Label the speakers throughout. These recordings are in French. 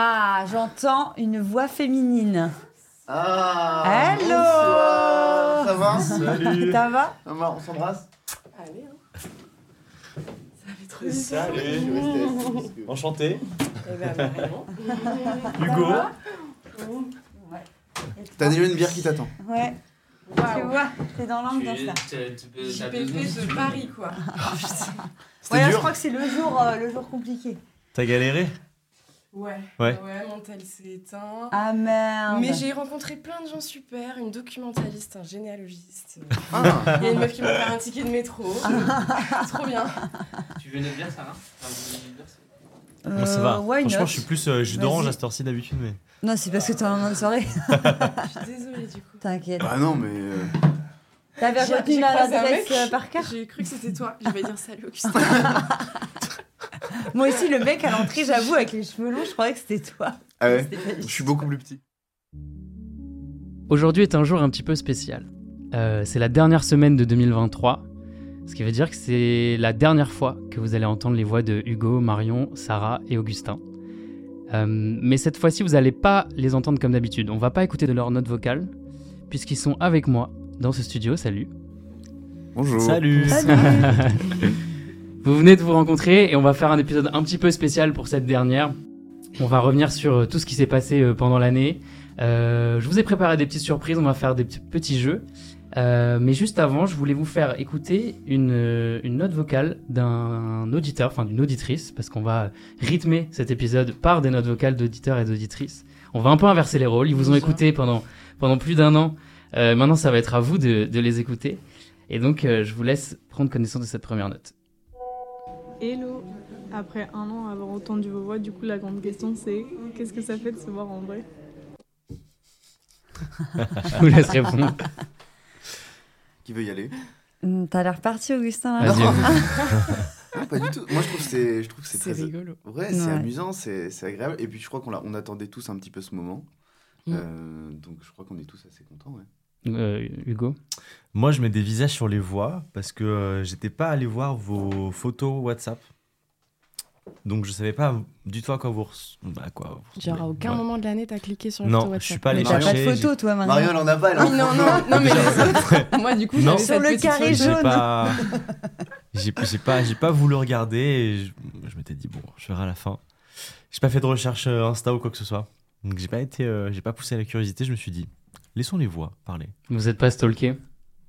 Speaker 1: Ah, j'entends une voix féminine.
Speaker 2: Ah
Speaker 1: Hello
Speaker 2: bonsoir. Ça va
Speaker 3: Salut
Speaker 1: Ça va
Speaker 2: Maman, on s'embrasse
Speaker 4: Allez, hein.
Speaker 3: Salut
Speaker 2: Je vais rester assis parce que-
Speaker 3: Enchanté
Speaker 4: Eh ben, vraiment.
Speaker 3: Hugo
Speaker 2: T'as déjà une bière qui t'attend
Speaker 1: Ouais. Tu vois, t'es dans l'ambiance là.
Speaker 4: JPP de Paris, quoi.
Speaker 2: C'était
Speaker 1: Ouais, là, je crois que c'est le jour, euh, le jour compliqué.
Speaker 3: T'as galéré?
Speaker 4: Ouais.
Speaker 3: Ouais.
Speaker 4: Ouais, mon tel s'est éteint.
Speaker 1: Ah merde.
Speaker 4: Mais j'ai rencontré plein de gens super, une documentaliste, un généalogiste.
Speaker 2: Ah,
Speaker 4: Il y a une meuf qui m'a fait un ticket de métro. Trop bien.
Speaker 5: Tu veux Enfin,
Speaker 1: Euh,
Speaker 3: Moi ça va.
Speaker 1: why
Speaker 3: Franchement
Speaker 1: not
Speaker 3: je suis plus euh, jus d'orange à cette heure-ci d'habitude mais...
Speaker 1: Non, c'est parce que t'es en fin de soirée.
Speaker 4: Je suis désolée, du coup.
Speaker 1: T'inquiète.
Speaker 2: Bah non, mais. euh,
Speaker 1: T'avais retenu l'adresse euh, par cœur
Speaker 4: J'ai cru que c'était toi. Je vais dire salut, Augustin.
Speaker 1: Moi aussi, le mec à l'entrée, j'avoue, avec les cheveux longs, je croyais que c'était toi.
Speaker 2: Ah ouais Je suis beaucoup plus petit.
Speaker 5: Aujourd'hui est un jour un petit peu spécial. Euh, c'est la dernière semaine de 2023, ce qui veut dire que c'est la dernière fois que vous allez entendre les voix de Hugo, Marion, Sarah et Augustin. Euh, mais cette fois-ci, vous n'allez pas les entendre comme d'habitude. On va pas écouter de leurs notes vocales, puisqu'ils sont avec moi dans ce studio. Salut.
Speaker 2: Bonjour.
Speaker 3: Salut
Speaker 5: Vous venez de vous rencontrer et on va faire un épisode un petit peu spécial pour cette dernière. On va revenir sur euh, tout ce qui s'est passé euh, pendant l'année. Euh, je vous ai préparé des petites surprises, on va faire des petits- jeux. Euh, mais juste avant, je voulais vous faire écouter une, euh, une note vocale d'un auditeur, enfin d'une auditrice, parce qu'on va rythmer cet épisode par des notes vocales d'auditeurs et d'auditrices. On va un peu inverser les rôles. Ils vous ont écouté pendant, pendant plus d'un an. Euh, maintenant, ça va être à vous de, de les écouter. Et donc, je vous laisse prendre connaissance de cette première note.
Speaker 6: Hello Après un an à avoir entendu vos voix, du coup la grande question c'est qu'est-ce que ça fait de se voir en vrai?
Speaker 5: Je vous laisse répondre.
Speaker 2: Qui veut y aller?
Speaker 1: Hum, T'as l'air parti, Augustin. là
Speaker 2: Non. Pas du tout. Moi, je trouve que c'est, je trouve que c'est
Speaker 4: C'est
Speaker 2: très.
Speaker 4: rigolo.
Speaker 2: Ouais, c'est
Speaker 1: Ouais.
Speaker 2: amusant, c'est, c'est agréable. Et puis, je crois qu'on l'a- on attendait tous un petit peu ce moment.
Speaker 4: Mm.
Speaker 2: Euh, donc, je crois qu'on est tous assez contents. Ouais.
Speaker 5: Euh, Hugo.
Speaker 3: Moi je mets des visages sur les voix parce que euh, j'étais pas allé voir vos photos WhatsApp. Donc je savais pas du tout à quoi vous, res- bah, quoi vous
Speaker 4: Genre, à
Speaker 3: ressemblez.
Speaker 4: aucun
Speaker 3: Ouais.
Speaker 4: moment de l'année, t'as cliqué sur la
Speaker 3: Non,
Speaker 4: photo
Speaker 3: je
Speaker 4: WhatsApp.
Speaker 3: suis pas allé
Speaker 1: Mais t'as pas de
Speaker 3: chercher,
Speaker 1: photo, toi, maintenant.
Speaker 2: Marion, elle en a pas, elle en
Speaker 4: Oui, non, non, non, mais les autres. Moi, du coup,
Speaker 3: Non.
Speaker 4: j'avais
Speaker 1: Sur
Speaker 4: cette
Speaker 1: le
Speaker 4: petite
Speaker 1: carré
Speaker 4: photo.
Speaker 1: jaune.
Speaker 3: J'ai pas, j'ai, j'ai pas, j'ai pas voulu regarder. Et je, je m'étais dit bon, je verrai à la fin. J'ai pas fait de recherche euh, Insta ou quoi que ce soit. Donc j'ai pas été, euh, j'ai pas poussé à la curiosité. Je me suis dit, laissons les voix parler.
Speaker 5: Vous êtes pas stalké?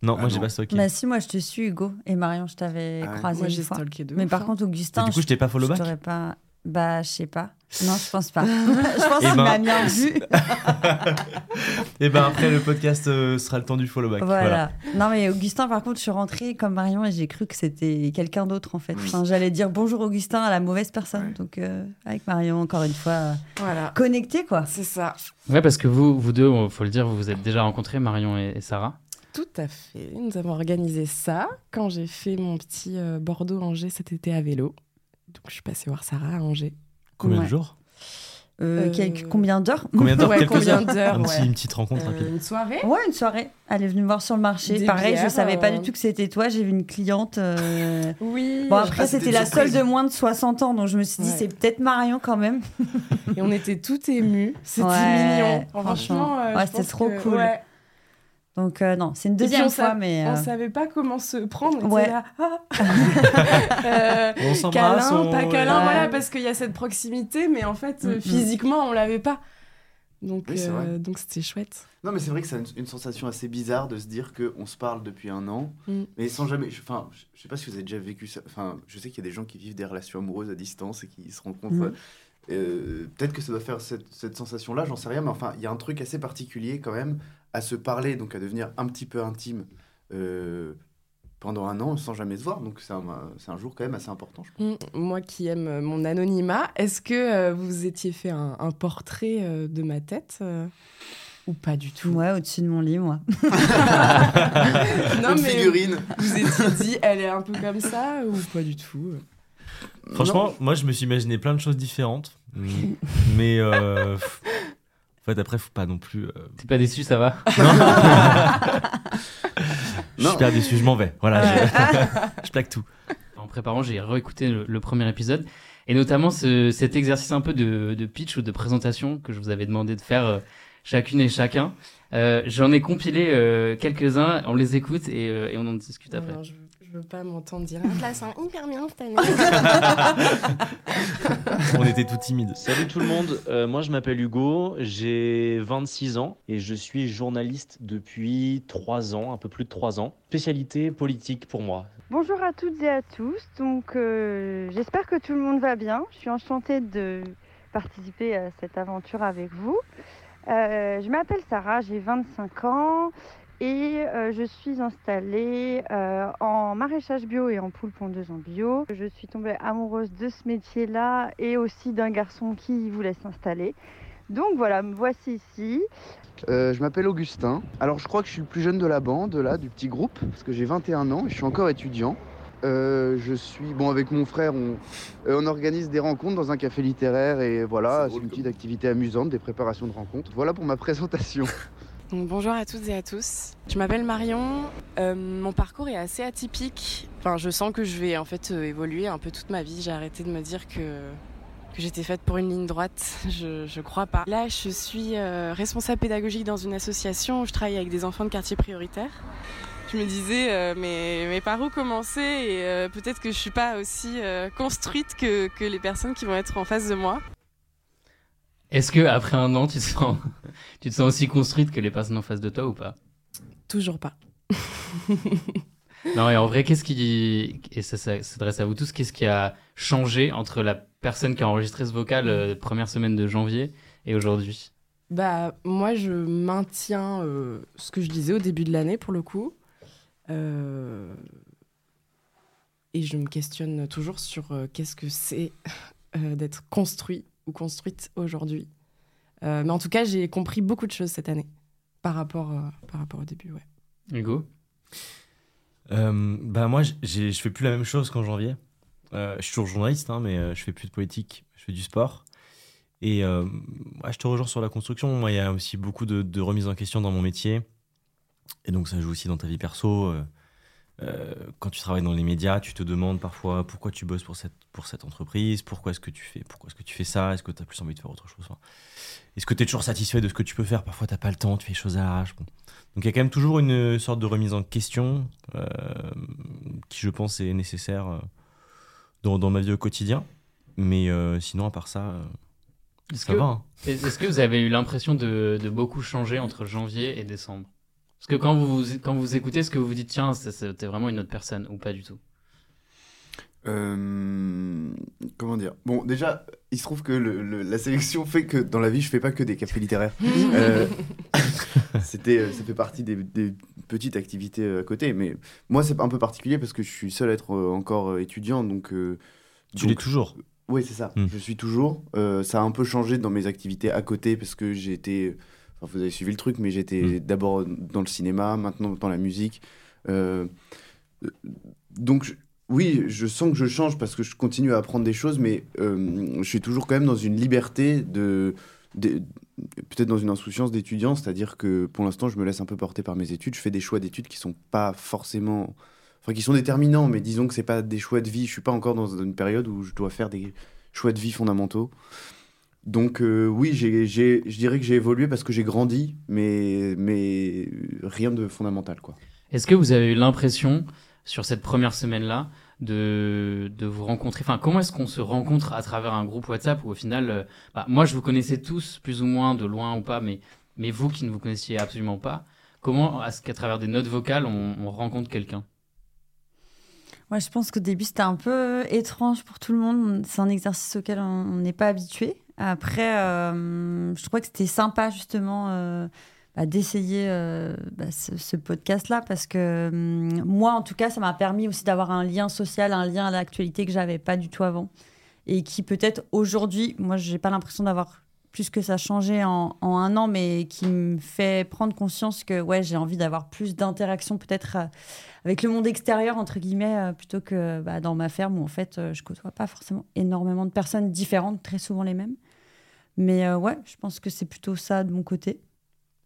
Speaker 3: Non,
Speaker 2: Ah
Speaker 3: moi j'ai pas stocké.
Speaker 1: Bah si, moi je te suis, Hugo. Et Marion, je t'avais
Speaker 2: Ah
Speaker 1: croisé
Speaker 4: Moi,
Speaker 1: une fois.
Speaker 4: stalké deux
Speaker 1: Mais par
Speaker 4: fois.
Speaker 1: contre, Augustin,
Speaker 3: Et du coup, je t'ai pas follow back
Speaker 1: pas... Bah, je sais pas. Non, je pense pas. je pense
Speaker 3: Eh
Speaker 1: qu'il
Speaker 3: ben,
Speaker 1: m'a bien vu.
Speaker 3: Et ben après le podcast euh, sera le temps du follow back.
Speaker 1: Voilà. Non, mais Augustin, par contre, je suis rentrée comme Marion et j'ai cru que c'était quelqu'un d'autre, en fait. Enfin, J'allais dire bonjour Augustin à la mauvaise personne.
Speaker 2: Ouais.
Speaker 1: Donc, euh, avec Marion, encore une fois, euh,
Speaker 4: Voilà.
Speaker 1: connecté, quoi.
Speaker 4: C'est ça.
Speaker 5: Ouais, parce que vous, vous deux, faut le dire, vous vous êtes déjà rencontrés, Marion et, et Sarah.
Speaker 4: Tout à fait. Nous avons organisé ça quand j'ai fait mon petit euh, Bordeaux-Angers cet été à vélo. Donc, je suis passée voir Sarah à Angers.
Speaker 3: Combien
Speaker 1: Ouais.
Speaker 3: de jours?
Speaker 1: Euh,
Speaker 4: Euh,
Speaker 1: quelques- Combien d'heures?
Speaker 3: Combien d'heures
Speaker 4: Ouais,
Speaker 3: Quelques
Speaker 4: combien
Speaker 3: heures
Speaker 4: d'heures,
Speaker 3: Un petit-
Speaker 4: ouais.
Speaker 3: Une petite rencontre
Speaker 4: Euh,
Speaker 3: rapide.
Speaker 4: une soirée?
Speaker 1: Ouais, une soirée. Elle est venue me voir sur le marché.
Speaker 4: Des
Speaker 1: Pareil, je
Speaker 4: bières,
Speaker 1: savais pas
Speaker 4: euh,
Speaker 1: du tout que c'était toi. J'ai vu une cliente. euh,
Speaker 4: Oui.
Speaker 1: Bon, après,
Speaker 2: Ah, c'était
Speaker 1: la seule de moins de 60 ans. Donc, je me suis dit,
Speaker 4: Ouais.
Speaker 1: c'est peut-être Marion quand même.
Speaker 4: Et on était tout émus. C'était
Speaker 1: Ouais,
Speaker 4: mignon.
Speaker 1: franchement.
Speaker 4: Franchement, euh,
Speaker 1: Ouais,
Speaker 4: je
Speaker 1: c'était trop
Speaker 4: que-
Speaker 1: cool.
Speaker 4: ouais.
Speaker 1: Donc, euh, non, c'est une deuxième
Speaker 4: on
Speaker 1: fois,
Speaker 4: sa-
Speaker 1: mais.
Speaker 4: On
Speaker 1: euh,
Speaker 4: savait pas comment se prendre. On
Speaker 1: Ouais.
Speaker 4: était là. ah. Euh,
Speaker 3: On
Speaker 4: câlin,
Speaker 3: on-
Speaker 4: pas câlin,
Speaker 1: Ouais.
Speaker 4: voilà, parce qu'il y a cette proximité, mais en fait,
Speaker 1: Mm, mm.
Speaker 4: physiquement, on l'avait pas. Donc,
Speaker 2: Oui,
Speaker 4: euh, donc c'était chouette.
Speaker 2: Non, mais c'est vrai que c'est une, une sensation assez bizarre de se dire qu'on se parle depuis un an,
Speaker 4: Mm.
Speaker 2: mais sans jamais. Enfin, je, je sais pas si vous avez déjà vécu ça. Enfin, je sais qu'il y a des gens qui vivent des relations amoureuses à distance et qui se rencontrent.
Speaker 1: Mm.
Speaker 2: Euh, Peut-être que ça doit faire cette, cette sensation-là, j'en sais rien, mais enfin, il y a un truc assez particulier quand même à se parler, donc à devenir un petit peu intime euh, pendant un an sans jamais se voir. Donc c'est un, c'est un jour quand même assez important, je pense.
Speaker 4: Mm. Moi qui aime euh, mon anonymat, est-ce que euh, vous étiez fait un, un portrait euh, de ma tête euh, ou pas du tout?
Speaker 1: Ouais, au-dessus de mon lit, moi.
Speaker 4: Non,
Speaker 2: Une
Speaker 4: mais
Speaker 2: figurine.
Speaker 4: vous étiez dit, elle est un peu comme ça ou pas du tout?
Speaker 3: Franchement, moi je me suis imaginé plein de choses différentes. Mm. Mais euh, fait, après, faut pas non plus. euh,
Speaker 5: T'es pas déçu, ça va
Speaker 3: Je
Speaker 2: Non.
Speaker 3: suis super déçu, je m'en vais. Voilà, je, je plaque tout.
Speaker 5: En préparant, j'ai réécouté le, le premier épisode. et notamment ce- cet exercice un peu de, de pitch ou de présentation que je vous avais demandé de faire euh, chacune et chacun. Euh, J'en ai compilé euh, quelques-uns, on les écoute et, euh, et on en discute après.
Speaker 4: Non, je, je veux pas m'entendre dire. Un hyper bien cette année.
Speaker 3: On était tout timides.
Speaker 7: Salut tout le monde, Euh, moi je m'appelle Hugo, j'ai 26 ans et je suis journaliste depuis 3 ans, un peu plus de 3 ans. Spécialité politique pour moi.
Speaker 8: Bonjour à toutes et à tous. Donc, euh, j'espère que tout le monde va bien. Je suis enchantée de participer à cette aventure avec vous. Euh, je m'appelle Sarah, j'ai 25 ans et euh, je suis installée euh, en maraîchage bio et en poule pondeuse en bio. Je suis tombée amoureuse de ce métier-là et aussi d'un garçon qui voulait s'installer. Donc voilà, me voici ici.
Speaker 2: Euh, je m'appelle Augustin. Alors je crois que je suis le plus jeune de la bande, là, du petit groupe, parce que j'ai 21 ans et je suis encore étudiant. Euh, je suis bon avec mon frère, on, euh, on organise des rencontres dans un café littéraire et voilà, c'est une petite activité amusante, des préparations de rencontres. Voilà pour ma présentation.
Speaker 4: Bonjour à toutes et à tous. Je m'appelle Marion. Euh, mon parcours est assez atypique. Enfin, je sens que je vais en fait euh, évoluer un peu toute ma vie. J'ai arrêté de me dire que, que j'étais faite pour une ligne droite. Je, je crois pas. Là, je suis euh, responsable pédagogique dans une association où je travaille avec des enfants de quartier prioritaire. Je me disais, mais, mais par où commencer? Et peut-être que je suis pas aussi construite que, que les personnes qui vont être en face de moi.
Speaker 5: Est-ce que après un an, tu te sens, tu te sens aussi construite que les personnes en face de toi ou pas?
Speaker 4: Toujours pas.
Speaker 5: Non, et en vrai, qu'est-ce qui, et ça, ça s'adresse à vous tous, qu'est-ce qui a changé entre la personne qui a enregistré ce vocal euh, première semaine de janvier et aujourd'hui?
Speaker 4: Bah, moi, je maintiens euh, ce que je disais au début de l'année, pour le coup. Euh, Et je me questionne toujours sur euh, qu'est-ce que c'est d'être construit ou construite aujourd'hui. Euh, mais en tout cas, j'ai compris beaucoup de choses cette année par rapport, euh, par rapport au début. Ouais.
Speaker 5: Hugo?
Speaker 3: Euh, bah moi, je fais plus la même chose qu'en janvier. Euh, je suis toujours journaliste, hein, mais euh, je fais plus de politique, je fais du sport. Et euh, ouais, je te rejoins sur la construction. Moi, il y a aussi beaucoup de, de remise en question dans mon métier. Et donc, ça joue aussi dans ta vie perso. Euh, quand tu travailles dans les médias, tu te demandes parfois pourquoi tu bosses pour cette, pour cette entreprise, pourquoi est-ce que tu fais, pourquoi est-ce que tu fais ça, est-ce que tu as plus envie de faire autre chose. Enfin, Est-ce que tu es toujours satisfait de ce que tu peux faire? Parfois, tu pas le temps, tu fais les choses à l'arrache. Bon. Donc, il y a quand même toujours une sorte de remise en question euh, qui, je pense, est nécessaire euh, dans, dans ma vie au quotidien. Mais euh, sinon, à part ça, euh,
Speaker 5: Est-ce
Speaker 3: ça
Speaker 5: que,
Speaker 3: va. hein.
Speaker 5: est-ce que vous avez eu l'impression de, de beaucoup changer entre janvier et décembre? Parce que quand vous, quand vous écoutez, est-ce que vous vous dites, tiens, c'était vraiment une autre personne ou pas du tout
Speaker 2: Euh, comment dire? Bon, déjà, il se trouve que le- le- la sélection fait que dans la vie, je fais pas que des cafés littéraires. Euh, C'était, euh, ça fait partie des, des petites activités à côté. Mais moi, c'est un peu particulier parce que je suis seul à être encore étudiant. Donc, euh,
Speaker 3: Tu l'es toujours?
Speaker 2: Oui, c'est ça.
Speaker 3: Hmm.
Speaker 2: Je suis toujours. Euh, ça a un peu changé dans mes activités à côté parce que j'ai été. Enfin, vous avez suivi le truc, mais j'étais
Speaker 3: Hmm.
Speaker 2: d'abord dans le cinéma, maintenant dans la musique. Euh, euh, donc, je- oui, je sens que je change parce que je continue à apprendre des choses, mais euh, je suis toujours quand même dans une liberté de. de- Peut-être dans une insouciance d'étudiant, c'est-à-dire que pour l'instant, je me laisse un peu porter par mes études. Je fais des choix d'études qui sont pas forcément. Enfin, qui sont déterminants, mais disons que c'est pas des choix de vie. Je suis pas encore dans une période où je dois faire des choix de vie fondamentaux. Donc euh, oui, j'ai, j'ai- je dirais que j'ai évolué parce que j'ai grandi, mais, mais rien de fondamental. quoi.
Speaker 5: Est-ce que vous avez eu l'impression, sur cette première semaine-là, de, de vous rencontrer? Enfin, comment est-ce qu'on se rencontre à travers un groupe WhatsApp où au final, euh, bah, moi je vous connaissais tous, plus ou moins, de loin ou pas, mais, mais vous qui ne vous connaissiez absolument pas, comment est-ce qu'à travers des notes vocales, on, on rencontre quelqu'un?
Speaker 1: Ouais, je pense qu'au début, c'était un peu étrange pour tout le monde. C'est un exercice auquel on on n'est pas habitué. Après, euh, je trouvais que c'était sympa, justement, euh, bah, d'essayer euh, bah, ce, podcast-là, parce que hum, moi, en tout cas, ça m'a permis aussi d'avoir un lien social, un lien à l'actualité que j'avais pas du tout avant. Et qui, peut-être, aujourd'hui, moi, j'ai pas l'impression d'avoir plus que ça changé en, un an, mais qui me fait prendre conscience que, ouais, j'ai envie d'avoir plus d'interaction, peut-être. avec le monde extérieur, entre guillemets, plutôt que bah, dans ma ferme où en fait je côtoie pas forcément énormément de personnes différentes, très souvent les mêmes. Mais euh, ouais, je pense que c'est plutôt ça de mon côté.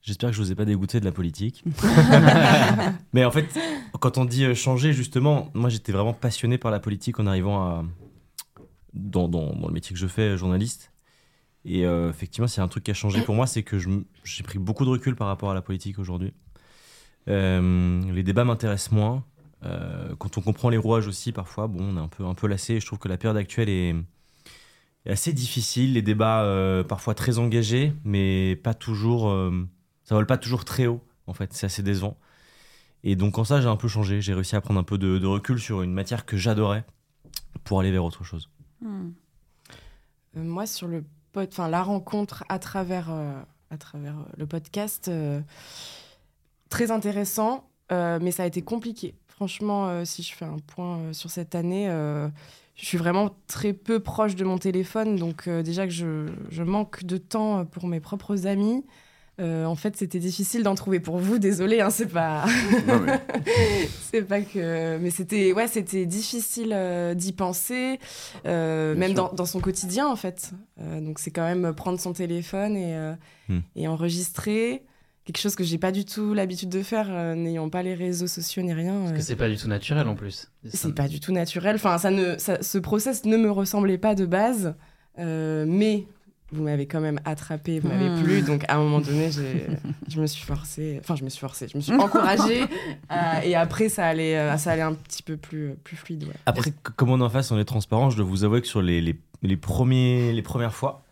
Speaker 3: J'espère que je vous ai pas dégoûté de la politique. Mais en fait, quand on dit euh, changer, justement, moi j'étais vraiment passionné par la politique en arrivant à, dans, dans, dans le métier que je fais, journaliste. Et euh, effectivement, c'est un truc qui a changé pour moi, c'est que j'ai pris beaucoup de recul par rapport à la politique aujourd'hui. Euh, les débats m'intéressent moins. Euh, quand on comprend les rouages aussi, parfois, bon, on est un peu, un peu lassé. Je trouve que la période actuelle est assez difficile. Les débats, euh, parfois très engagés, mais pas toujours. euh, ça vole pas toujours très haut, en fait. C'est assez décevant. Et donc, en ça, j'ai un peu changé. J'ai réussi à prendre un peu de, de recul sur une matière que j'adorais pour aller vers autre chose.
Speaker 1: Hmm.
Speaker 4: Euh, moi, sur le pod, enfin la rencontre à travers, euh, à travers le podcast, euh, très intéressant, euh, mais ça a été compliqué. Franchement, euh, si je fais un point euh, sur cette année, euh, je suis vraiment très peu proche de mon téléphone, donc euh, déjà que je, je manque de temps pour mes propres amis. Euh, en fait, c'était difficile d'en trouver pour vous. Désolée, hein, c'est pas.
Speaker 2: Mais-
Speaker 4: c'est pas que. Mais c'était, ouais, c'était difficile euh, d'y penser, même dans, dans son quotidien en fait. Donc c'est quand même prendre son téléphone et,
Speaker 3: Hmm.
Speaker 4: et enregistrer quelque chose que j'ai pas du tout l'habitude de faire, euh, n'ayant pas les réseaux sociaux ni rien.
Speaker 5: Parce
Speaker 4: euh,
Speaker 5: que c'est pas du tout naturel en plus.
Speaker 4: c'est pas du tout naturel. Enfin, ça ne, ça- ce process ne me ressemblait pas de base, euh, mais vous m'avez quand même attrapé, vous m'avez
Speaker 1: Hmm.
Speaker 4: plu, donc à un moment donné, j'ai- je me suis forcée, enfin, je me suis forcée, je me suis encouragée, euh, et après, ça allait, euh, ça allait un petit peu plus, plus fluide. ouais.
Speaker 3: Après, comme on est en face, on est transparent, je dois vous avouer que sur les, les, les premiers, les premières fois,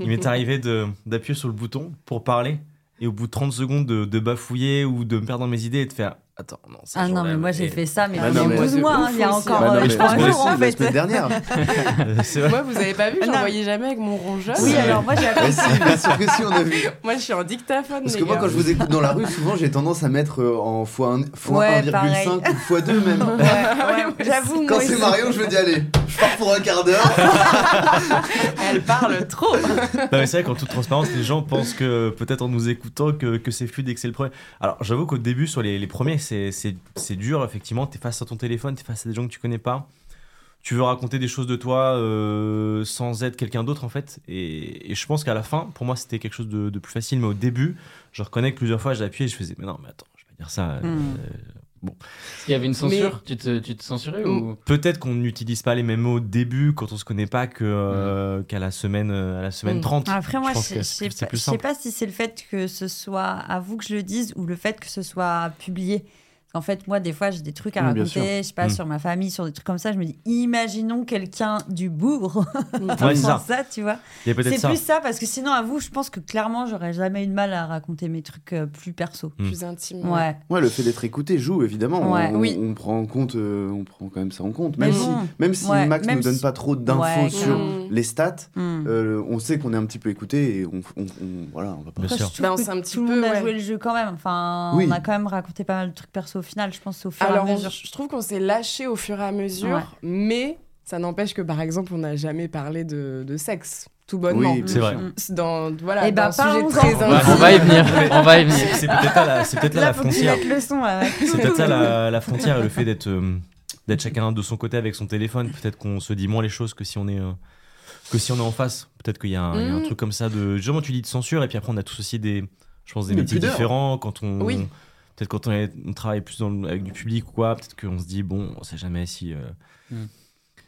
Speaker 3: il m'est arrivé de- d'appuyer sur le bouton pour parler et au bout de 30 secondes de, de bafouiller ou de me perdre dans mes idées et de faire Attends, non, ça
Speaker 1: Ah non, mais moi j'ai fait ça, mais
Speaker 2: Ah
Speaker 1: il y a
Speaker 2: mais-
Speaker 1: 12 mois, hein, il y a
Speaker 4: aussi.
Speaker 1: encore
Speaker 2: Bah non,
Speaker 1: euh,
Speaker 2: mais je
Speaker 1: trois
Speaker 2: pense que
Speaker 1: jours
Speaker 2: c'est
Speaker 1: en
Speaker 2: la
Speaker 1: fait.
Speaker 2: semaine dernière.
Speaker 3: C'est vrai.
Speaker 4: Moi, vous avez pas vu,
Speaker 1: Ah non.
Speaker 4: j'envoyais jamais avec mon rongeur.
Speaker 1: Oui, alors moi j'ai
Speaker 2: Mais si, bien sûr que si, on a vu.
Speaker 4: Moi, je suis en dictaphone.
Speaker 2: Parce
Speaker 4: les
Speaker 2: que moi,
Speaker 4: gars.
Speaker 2: quand je vous écoute dans la rue, souvent, j'ai tendance à mettre euh, en x1,
Speaker 1: Ouais,
Speaker 2: x1,5
Speaker 1: pareil.
Speaker 2: ou x2 même.
Speaker 1: Ouais, ouais, J'avoue,
Speaker 2: Quand
Speaker 1: moi
Speaker 2: c'est
Speaker 1: aussi.
Speaker 2: Marion, je me dis, allez, je pars pour un quart d'heure.
Speaker 4: Elle parle trop.
Speaker 3: Non, mais c'est vrai qu'en toute transparence, les gens pensent que peut-être en nous écoutant que, que c'est fluide et que c'est le premier. Alors j'avoue qu'au début, sur les, les premiers, c'est- dur, effectivement. T'es face à ton téléphone, t'es face à des gens que tu connais pas. Tu veux raconter des choses de toi euh, sans être quelqu'un d'autre, en fait. Et, et je pense qu'à la fin, pour moi, c'était quelque chose de, de plus facile. Mais au début, je reconnais que plusieurs fois, j'ai appuyé et je faisais, mais non, mais attends, je vais pas dire ça. euh,
Speaker 5: Est-ce qu'il y avait une censure tu, te, tu te censurais ou
Speaker 3: Peut-être qu'on n'utilise pas les mêmes mots au début quand on se connaît pas euh, qu'à la semaine, euh, à la semaine
Speaker 4: Mm.
Speaker 3: 30.
Speaker 1: Après, moi,
Speaker 3: Je c'est-
Speaker 1: sais pas si c'est le fait que ce soit à vous que je le dise ou le fait que ce soit publié. En fait, moi, des fois, j'ai des trucs à
Speaker 2: Oui,
Speaker 1: raconter, je sais pas,
Speaker 3: Mm.
Speaker 1: sur ma famille, sur des trucs comme ça. Je me dis, imaginons quelqu'un du bourg
Speaker 3: Ouais, ça.
Speaker 1: ça, tu vois. C'est
Speaker 3: ça.
Speaker 1: plus ça, parce que sinon, à vous, je pense que clairement, j'aurais jamais eu de mal à raconter mes trucs euh, plus perso.
Speaker 4: Plus intime.
Speaker 1: Ouais.
Speaker 2: Ouais, le fait d'être écouté joue évidemment.
Speaker 1: Ouais.
Speaker 2: on,
Speaker 4: Oui.
Speaker 2: on prend en compte, euh, on prend quand même ça en compte. Même
Speaker 1: bon.
Speaker 2: si, même si
Speaker 1: Ouais,
Speaker 2: Max
Speaker 1: même
Speaker 2: nous donne
Speaker 1: si-
Speaker 2: pas trop d'infos
Speaker 1: Ouais,
Speaker 2: sur les stats,
Speaker 1: Hmm.
Speaker 2: euh, on sait qu'on est un petit peu écouté et on, on- on- voilà, on va pas.
Speaker 3: Bien sûr.
Speaker 4: Bah, on un petit
Speaker 1: tout le
Speaker 4: peu,
Speaker 1: monde a joué le jeu quand même. Enfin, on a quand même raconté pas mal de trucs perso au final, je pense, au fur
Speaker 4: Alors,
Speaker 1: et à mesure.
Speaker 4: je trouve qu'on s'est lâché au fur et à mesure,
Speaker 1: Ouais.
Speaker 4: mais ça n'empêche que, par exemple, on n'a jamais parlé de, de sexe, tout bonnement.
Speaker 2: Oui,
Speaker 3: C'est vrai.
Speaker 4: Dans, voilà,
Speaker 1: Eh ben,
Speaker 4: dans un sujet très
Speaker 5: on va,
Speaker 4: intime.
Speaker 5: on va y venir. On va y venir.
Speaker 3: C'est peut-être là, peut-être là,
Speaker 1: Là,
Speaker 3: la frontière.
Speaker 1: mettes le son. là, ouais.
Speaker 3: C'est peut-être ça la, la frontière et le fait d'être euh, d'être chacun de son côté avec son téléphone. Peut-être qu'on se dit moins les choses que si on est euh, que si on est en face. Peut-être qu'il y, a un- il y a un
Speaker 4: Mm.
Speaker 3: truc comme ça de justement tu dis de censure et puis après on a tous aussi des je pense des métiers différents quand on
Speaker 4: Oui.
Speaker 3: Peut-être quand on, est- on travaille plus dans le- avec du public ou quoi. Peut-être qu'on se dit bon on sait jamais si euh,
Speaker 5: Mm.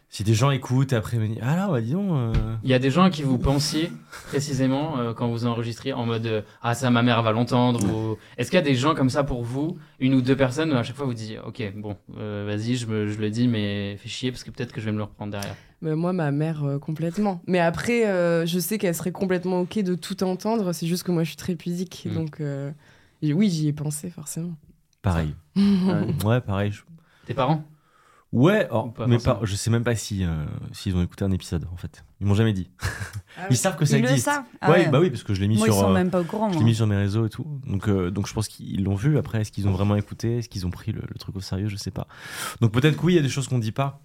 Speaker 3: si des gens écoutent et après on dit ah là bah dis donc. euh,
Speaker 5: Il y a des gens à qui vous pensiez précisément euh, quand vous enregistriez en mode euh, ah ça ma mère va l'entendre ou est-ce qu'il y a des gens comme ça pour vous une ou deux personnes à chaque fois vous dites ok bon euh, vas-y je, me- je le dis mais fais chier parce que peut-être que je vais me le reprendre derrière
Speaker 4: Mais moi, ma mère, euh, complètement. Mais après, euh, je sais qu'elle serait complètement OK de tout entendre. C'est juste que moi, je suis très pudique.
Speaker 5: Mm.
Speaker 4: Donc, euh, et oui, j'y ai pensé, forcément.
Speaker 3: pareil.
Speaker 2: Ouais.
Speaker 3: Ouais pareil. je-
Speaker 5: tes parents?
Speaker 3: Ouais, or,
Speaker 5: Ou pas
Speaker 3: mais je sais même pas si euh, s'ils ont écouté un épisode en fait. Ils m'ont jamais dit. Ils savent que ça
Speaker 1: Ils le
Speaker 3: existe.
Speaker 1: savent. Ah
Speaker 3: ouais,
Speaker 1: ouais.
Speaker 3: bah oui, parce que je l'ai mis
Speaker 1: Moi, ils
Speaker 3: sur,
Speaker 1: sont
Speaker 3: euh,
Speaker 1: même pas au courant.
Speaker 3: je l'ai mis sur mes réseaux et tout. Donc, euh, donc je pense qu'ils l'ont vu. Après, est-ce qu'ils ont vraiment écouté? Est-ce qu'ils ont pris le, le truc au sérieux? Je sais pas. Donc peut-être que oui, il y a des choses qu'on dit pas.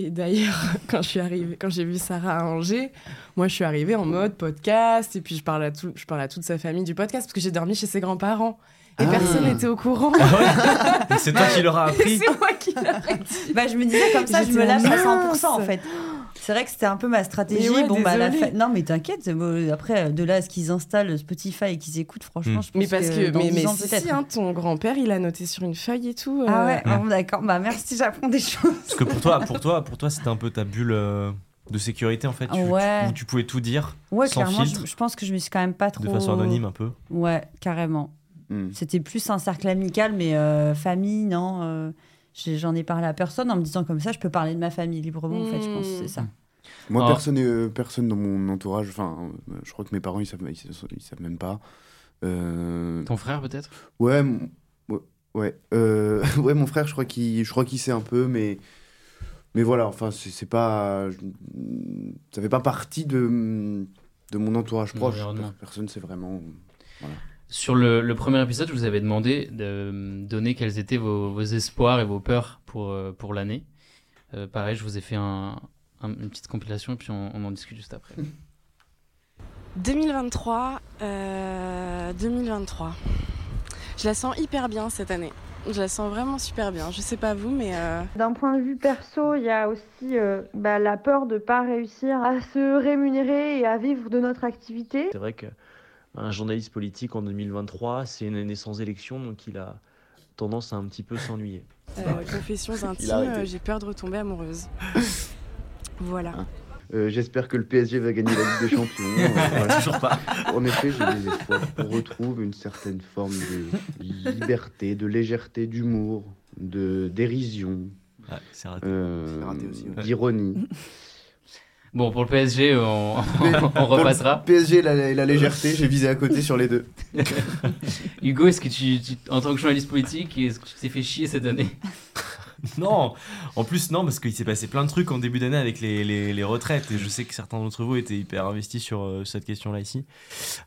Speaker 4: Et d'ailleurs, quand je suis arrivée, quand j'ai vu Sarah à Angers, moi je suis arrivée en mode podcast et puis je parle à tout, je parle à toute sa famille du podcast parce que j'ai dormi chez ses grands-parents et
Speaker 2: Ah.
Speaker 4: personne n'était au courant.
Speaker 3: Mais C'est toi qui leur as appris.
Speaker 4: C'est moi qui l'ai dit.
Speaker 1: Bah, je me disais comme ça, je me lâche à
Speaker 4: mince.
Speaker 1: 100% en fait. C'est vrai que c'était un peu ma stratégie.
Speaker 4: Ouais,
Speaker 1: bon, bah, la
Speaker 4: désolée.
Speaker 1: fa- Non, mais t'inquiète. Après, de là à ce qu'ils installent Spotify et qu'ils écoutent, franchement,
Speaker 3: Mm.
Speaker 1: je pense
Speaker 4: Mais parce que,
Speaker 1: dans
Speaker 4: mais,
Speaker 1: 10
Speaker 4: mais
Speaker 1: ans,
Speaker 4: si, si, hein, ton grand-père, il a noté sur une feuille et tout.
Speaker 1: Ah
Speaker 4: euh,
Speaker 1: ouais,
Speaker 3: Mm.
Speaker 1: bon, d'accord. Bah, merci, j'apprends des choses.
Speaker 3: Parce que pour toi, pour toi, pour toi, c'était un peu ta bulle. euh, de sécurité en fait, tu-
Speaker 1: Ouais.
Speaker 3: tu- où tu pouvais tout dire
Speaker 1: Ouais,
Speaker 3: sans
Speaker 1: clairement, je,
Speaker 3: filtre,
Speaker 1: je pense que je me suis quand même pas trop.
Speaker 3: de façon anonyme un peu.
Speaker 1: Ouais, carrément.
Speaker 2: Hmm.
Speaker 1: C'était plus un cercle amical, mais euh, famille, non. euh, J'en ai parlé à personne en me disant comme ça, je peux parler de ma famille librement, en fait, je pense, que c'est ça.
Speaker 2: Moi,
Speaker 5: Ah.
Speaker 2: personne, euh, personne dans mon entourage, enfin, euh, je crois que mes parents, ils savent, ils, savent- ils savent même pas. Euh,
Speaker 5: Ton frère peut-être?
Speaker 2: Ouais, mon- ouais, ouais, euh, ouais, mon frère, je crois qu'il, je crois qu'il sait un peu, mais, mais voilà, enfin, c'est pas, ça fait pas partie de, de mon entourage proche. Personne, c'est vraiment.
Speaker 5: Sur le, le premier épisode, je vous avais demandé de donner quels étaient vos, vos espoirs et vos peurs pour, euh, pour l'année. Euh, pareil, je vous ai fait un- un- une petite compilation et puis on, on en discute juste après.
Speaker 4: 2023, euh, 2023. Je la sens hyper bien cette année. Je la sens vraiment super bien. Je sais pas vous, mais euh,
Speaker 8: D'un point de vue perso, il y a aussi euh, bah, la peur de ne pas réussir à se rémunérer et à vivre de notre activité.
Speaker 7: C'est vrai qu'un journaliste politique en 2023, c'est une année sans élection, donc il a tendance à un petit peu s'ennuyer.
Speaker 4: euh, confessions intimes, euh, j'ai peur de retomber amoureuse. Voilà.
Speaker 2: Euh, J'espère que le PSG va gagner la Ligue des Champions. euh, voilà.
Speaker 3: Toujours pas.
Speaker 2: En effet, j'ai des espoirs qu'on retrouve une certaine forme de liberté, de légèreté, d'humour, de dérision,
Speaker 3: Ouais,
Speaker 2: euh, d'ironie.
Speaker 5: Bon, pour le PSG, on, repassera.
Speaker 2: PSG, la, la légèreté, j'ai visé à côté sur les deux.
Speaker 5: Hugo, est-ce que tu, tu- en tant que journaliste politique, est-ce que tu t'es fait chier cette année
Speaker 3: Non, en plus non, parce qu'il s'est passé plein de trucs en début d'année avec les, les, les retraites, et je sais que certains d'entre vous étaient hyper investis sur euh, cette question-là ici.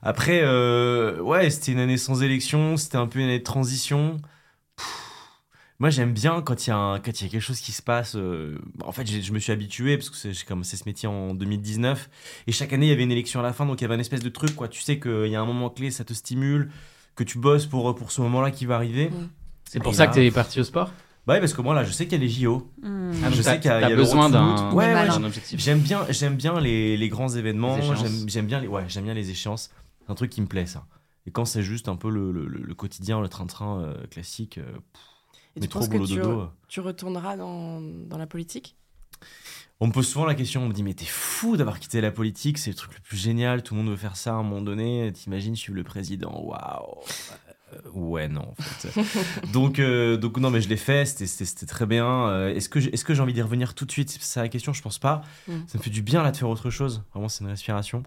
Speaker 3: Après, euh, ouais, c'était une année sans élection, c'était un peu une année de transition. Moi, j'aime bien quand il y, a un- quand il y a quelque chose qui se passe. euh, en fait, je me suis habitué, parce que c'est- j'ai commencé ce métier en 2019, et chaque année, il y avait une élection à la fin, donc il y avait une espèce de truc, quoi. Tu sais qu'il y a un moment clé, ça te stimule, que tu bosses pour, pour ce moment-là qui va arriver.
Speaker 5: C'est pour
Speaker 3: Et
Speaker 5: ça
Speaker 3: là-
Speaker 5: que t'es parti au sport?
Speaker 3: Bah oui, parce que moi, là, je sais qu'il y a les JO.
Speaker 5: Ah, donc
Speaker 3: je
Speaker 5: t'as-
Speaker 3: sais qu'il y a, y
Speaker 5: besoin d'un.
Speaker 3: Ouais, ouais,
Speaker 5: objectif.
Speaker 3: J'aime bien, j'aime bien les, les grands événements. J'aime, j'aime bien les, ouais, j'aime bien les échéances. C'est un truc qui me plaît ça. Et quand c'est juste un peu le, le- le quotidien, le train-train euh, classique, euh,
Speaker 4: Et tu penses que tu,
Speaker 3: dodo.
Speaker 4: tu retourneras dans, dans la politique?
Speaker 3: On me pose souvent la question, on me dit mais t'es fou d'avoir quitté la politique, c'est le truc le plus génial, tout le monde veut faire ça à un moment donné. T'imagines suivre le président, waouh. Euh, ouais non en fait. donc euh, donc non mais je l'ai fait, c'était, très bien. Euh, est-ce que j'ai, est-ce que j'ai envie d'y revenir tout de suite? C'est ça la question, je pense pas.
Speaker 4: Mm.
Speaker 3: Ça me fait du bien là de faire autre chose. Vraiment c'est une respiration.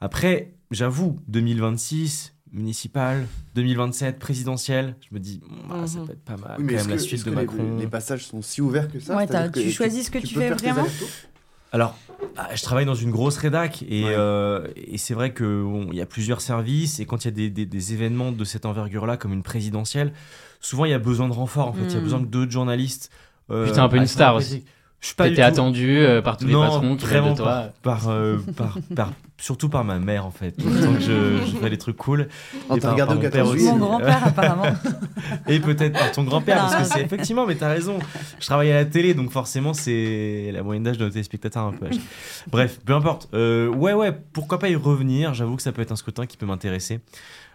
Speaker 3: Après j'avoue 2026 municipal, 2027 présidentiel, je me dis bon, bah, ça
Speaker 4: Mhm.
Speaker 3: peut être pas mal.
Speaker 2: Oui, mais
Speaker 3: quand même la
Speaker 2: que-
Speaker 3: suite de
Speaker 2: les-
Speaker 3: Macron.
Speaker 2: Les, passages sont si ouverts que ça?
Speaker 1: Ouais, tu choisis ce que tu fais vraiment
Speaker 3: Alors, ah, je travaille dans une grosse rédac et,
Speaker 2: Ouais.
Speaker 3: euh, et c'est vrai qu'il y a plusieurs services et quand il y a des, des- des événements de cette envergure-là, comme une présidentielle, souvent il y a besoin de renfort en fait. Il y a
Speaker 1: Mm.
Speaker 3: besoin que d'autres journalistes. euh,
Speaker 5: t'es un peu une star aussi.
Speaker 3: Je suis pas
Speaker 5: T'étais attendu euh, par tous les
Speaker 3: non,
Speaker 5: patrons qui
Speaker 3: vraiment
Speaker 5: de toi.
Speaker 3: Par, par, euh, par- par- surtout par ma mère en fait. Tant que je, je fais des trucs cool.
Speaker 2: On
Speaker 3: Et
Speaker 2: t'a
Speaker 3: par-
Speaker 2: regardé
Speaker 3: mon père
Speaker 2: 14
Speaker 3: aussi.
Speaker 1: Mon grand-père, apparemment.
Speaker 3: Et peut-être par ton grand-père, parce que c'est effectivement, mais t'as raison. Je travaille à la télé, donc forcément, c'est la moyenne d'âge de nos téléspectateurs un peu âgés. Bref, peu importe. Euh, ouais, ouais, pourquoi pas y revenir? J'avoue que ça peut être un scrutin qui peut m'intéresser.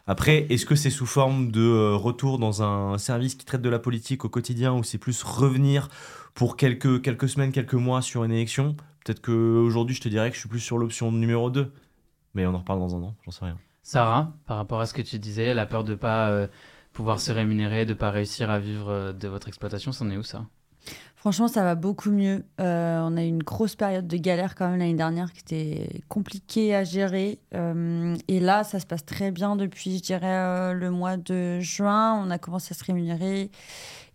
Speaker 3: Après, est-ce que c'est sous forme de euh, retour dans un service qui traite de la politique au quotidien ou c'est plus revenir pour quelques, quelques semaines, quelques mois sur une élection Peut-être qu'aujourd'hui, je te dirais que je suis plus sur l'option numéro 2. Mais on en reparle dans un an, j'en sais rien.
Speaker 5: Sarah, par rapport à ce que tu disais, la peur de pas euh, pouvoir se rémunérer, de pas réussir à vivre euh, de votre exploitation, c'en est où ça?
Speaker 1: Franchement, ça va beaucoup mieux. Euh, on a eu une grosse période de galère quand même l'année dernière qui était compliquée à gérer. Euh, et là, ça se passe très bien depuis, je dirais, euh, le mois de juin. On a commencé à se rémunérer.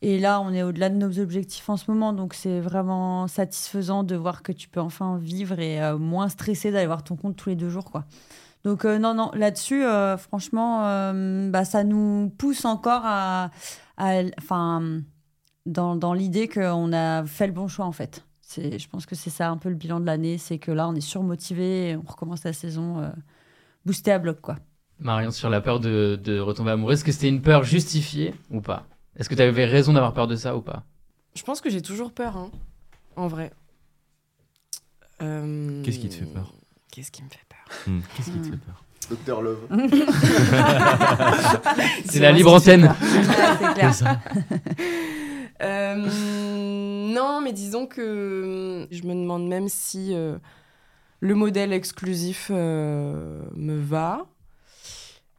Speaker 1: Et là, on est au-delà de nos objectifs en ce moment. Donc, c'est vraiment satisfaisant de voir que tu peux enfin vivre et euh, moins stressé d'aller voir ton compte tous les deux jours. quoi. Donc, euh, non, non, là-dessus, euh, franchement, bah, ça nous pousse encore à. Enfin dans, dans l'idée qu'on a fait le bon choix en fait. C'est, je pense que c'est ça un peu le bilan de l'année, c'est que là on est surmotivé, et on recommence la saison boosté à bloc quoi.
Speaker 5: Marion, sur la peur de retomber amoureux, est-ce que c'était une peur justifiée ou pas? Est-ce que tu avais raison d'avoir peur de ça ou pas
Speaker 4: Je pense que j'ai toujours peur, hein, en vrai. Euh,
Speaker 3: Qu'est-ce qui te fait peur
Speaker 4: Qu'est-ce qui me fait peur
Speaker 3: Hmm, Qu'est-ce qui te
Speaker 1: Hmm.
Speaker 3: fait peur
Speaker 2: Docteur Love.
Speaker 5: C'est la libre antenne.
Speaker 1: c'est clair.
Speaker 4: Euh, non, mais disons que je me demande même si euh,
Speaker 9: le modèle exclusif euh, me va.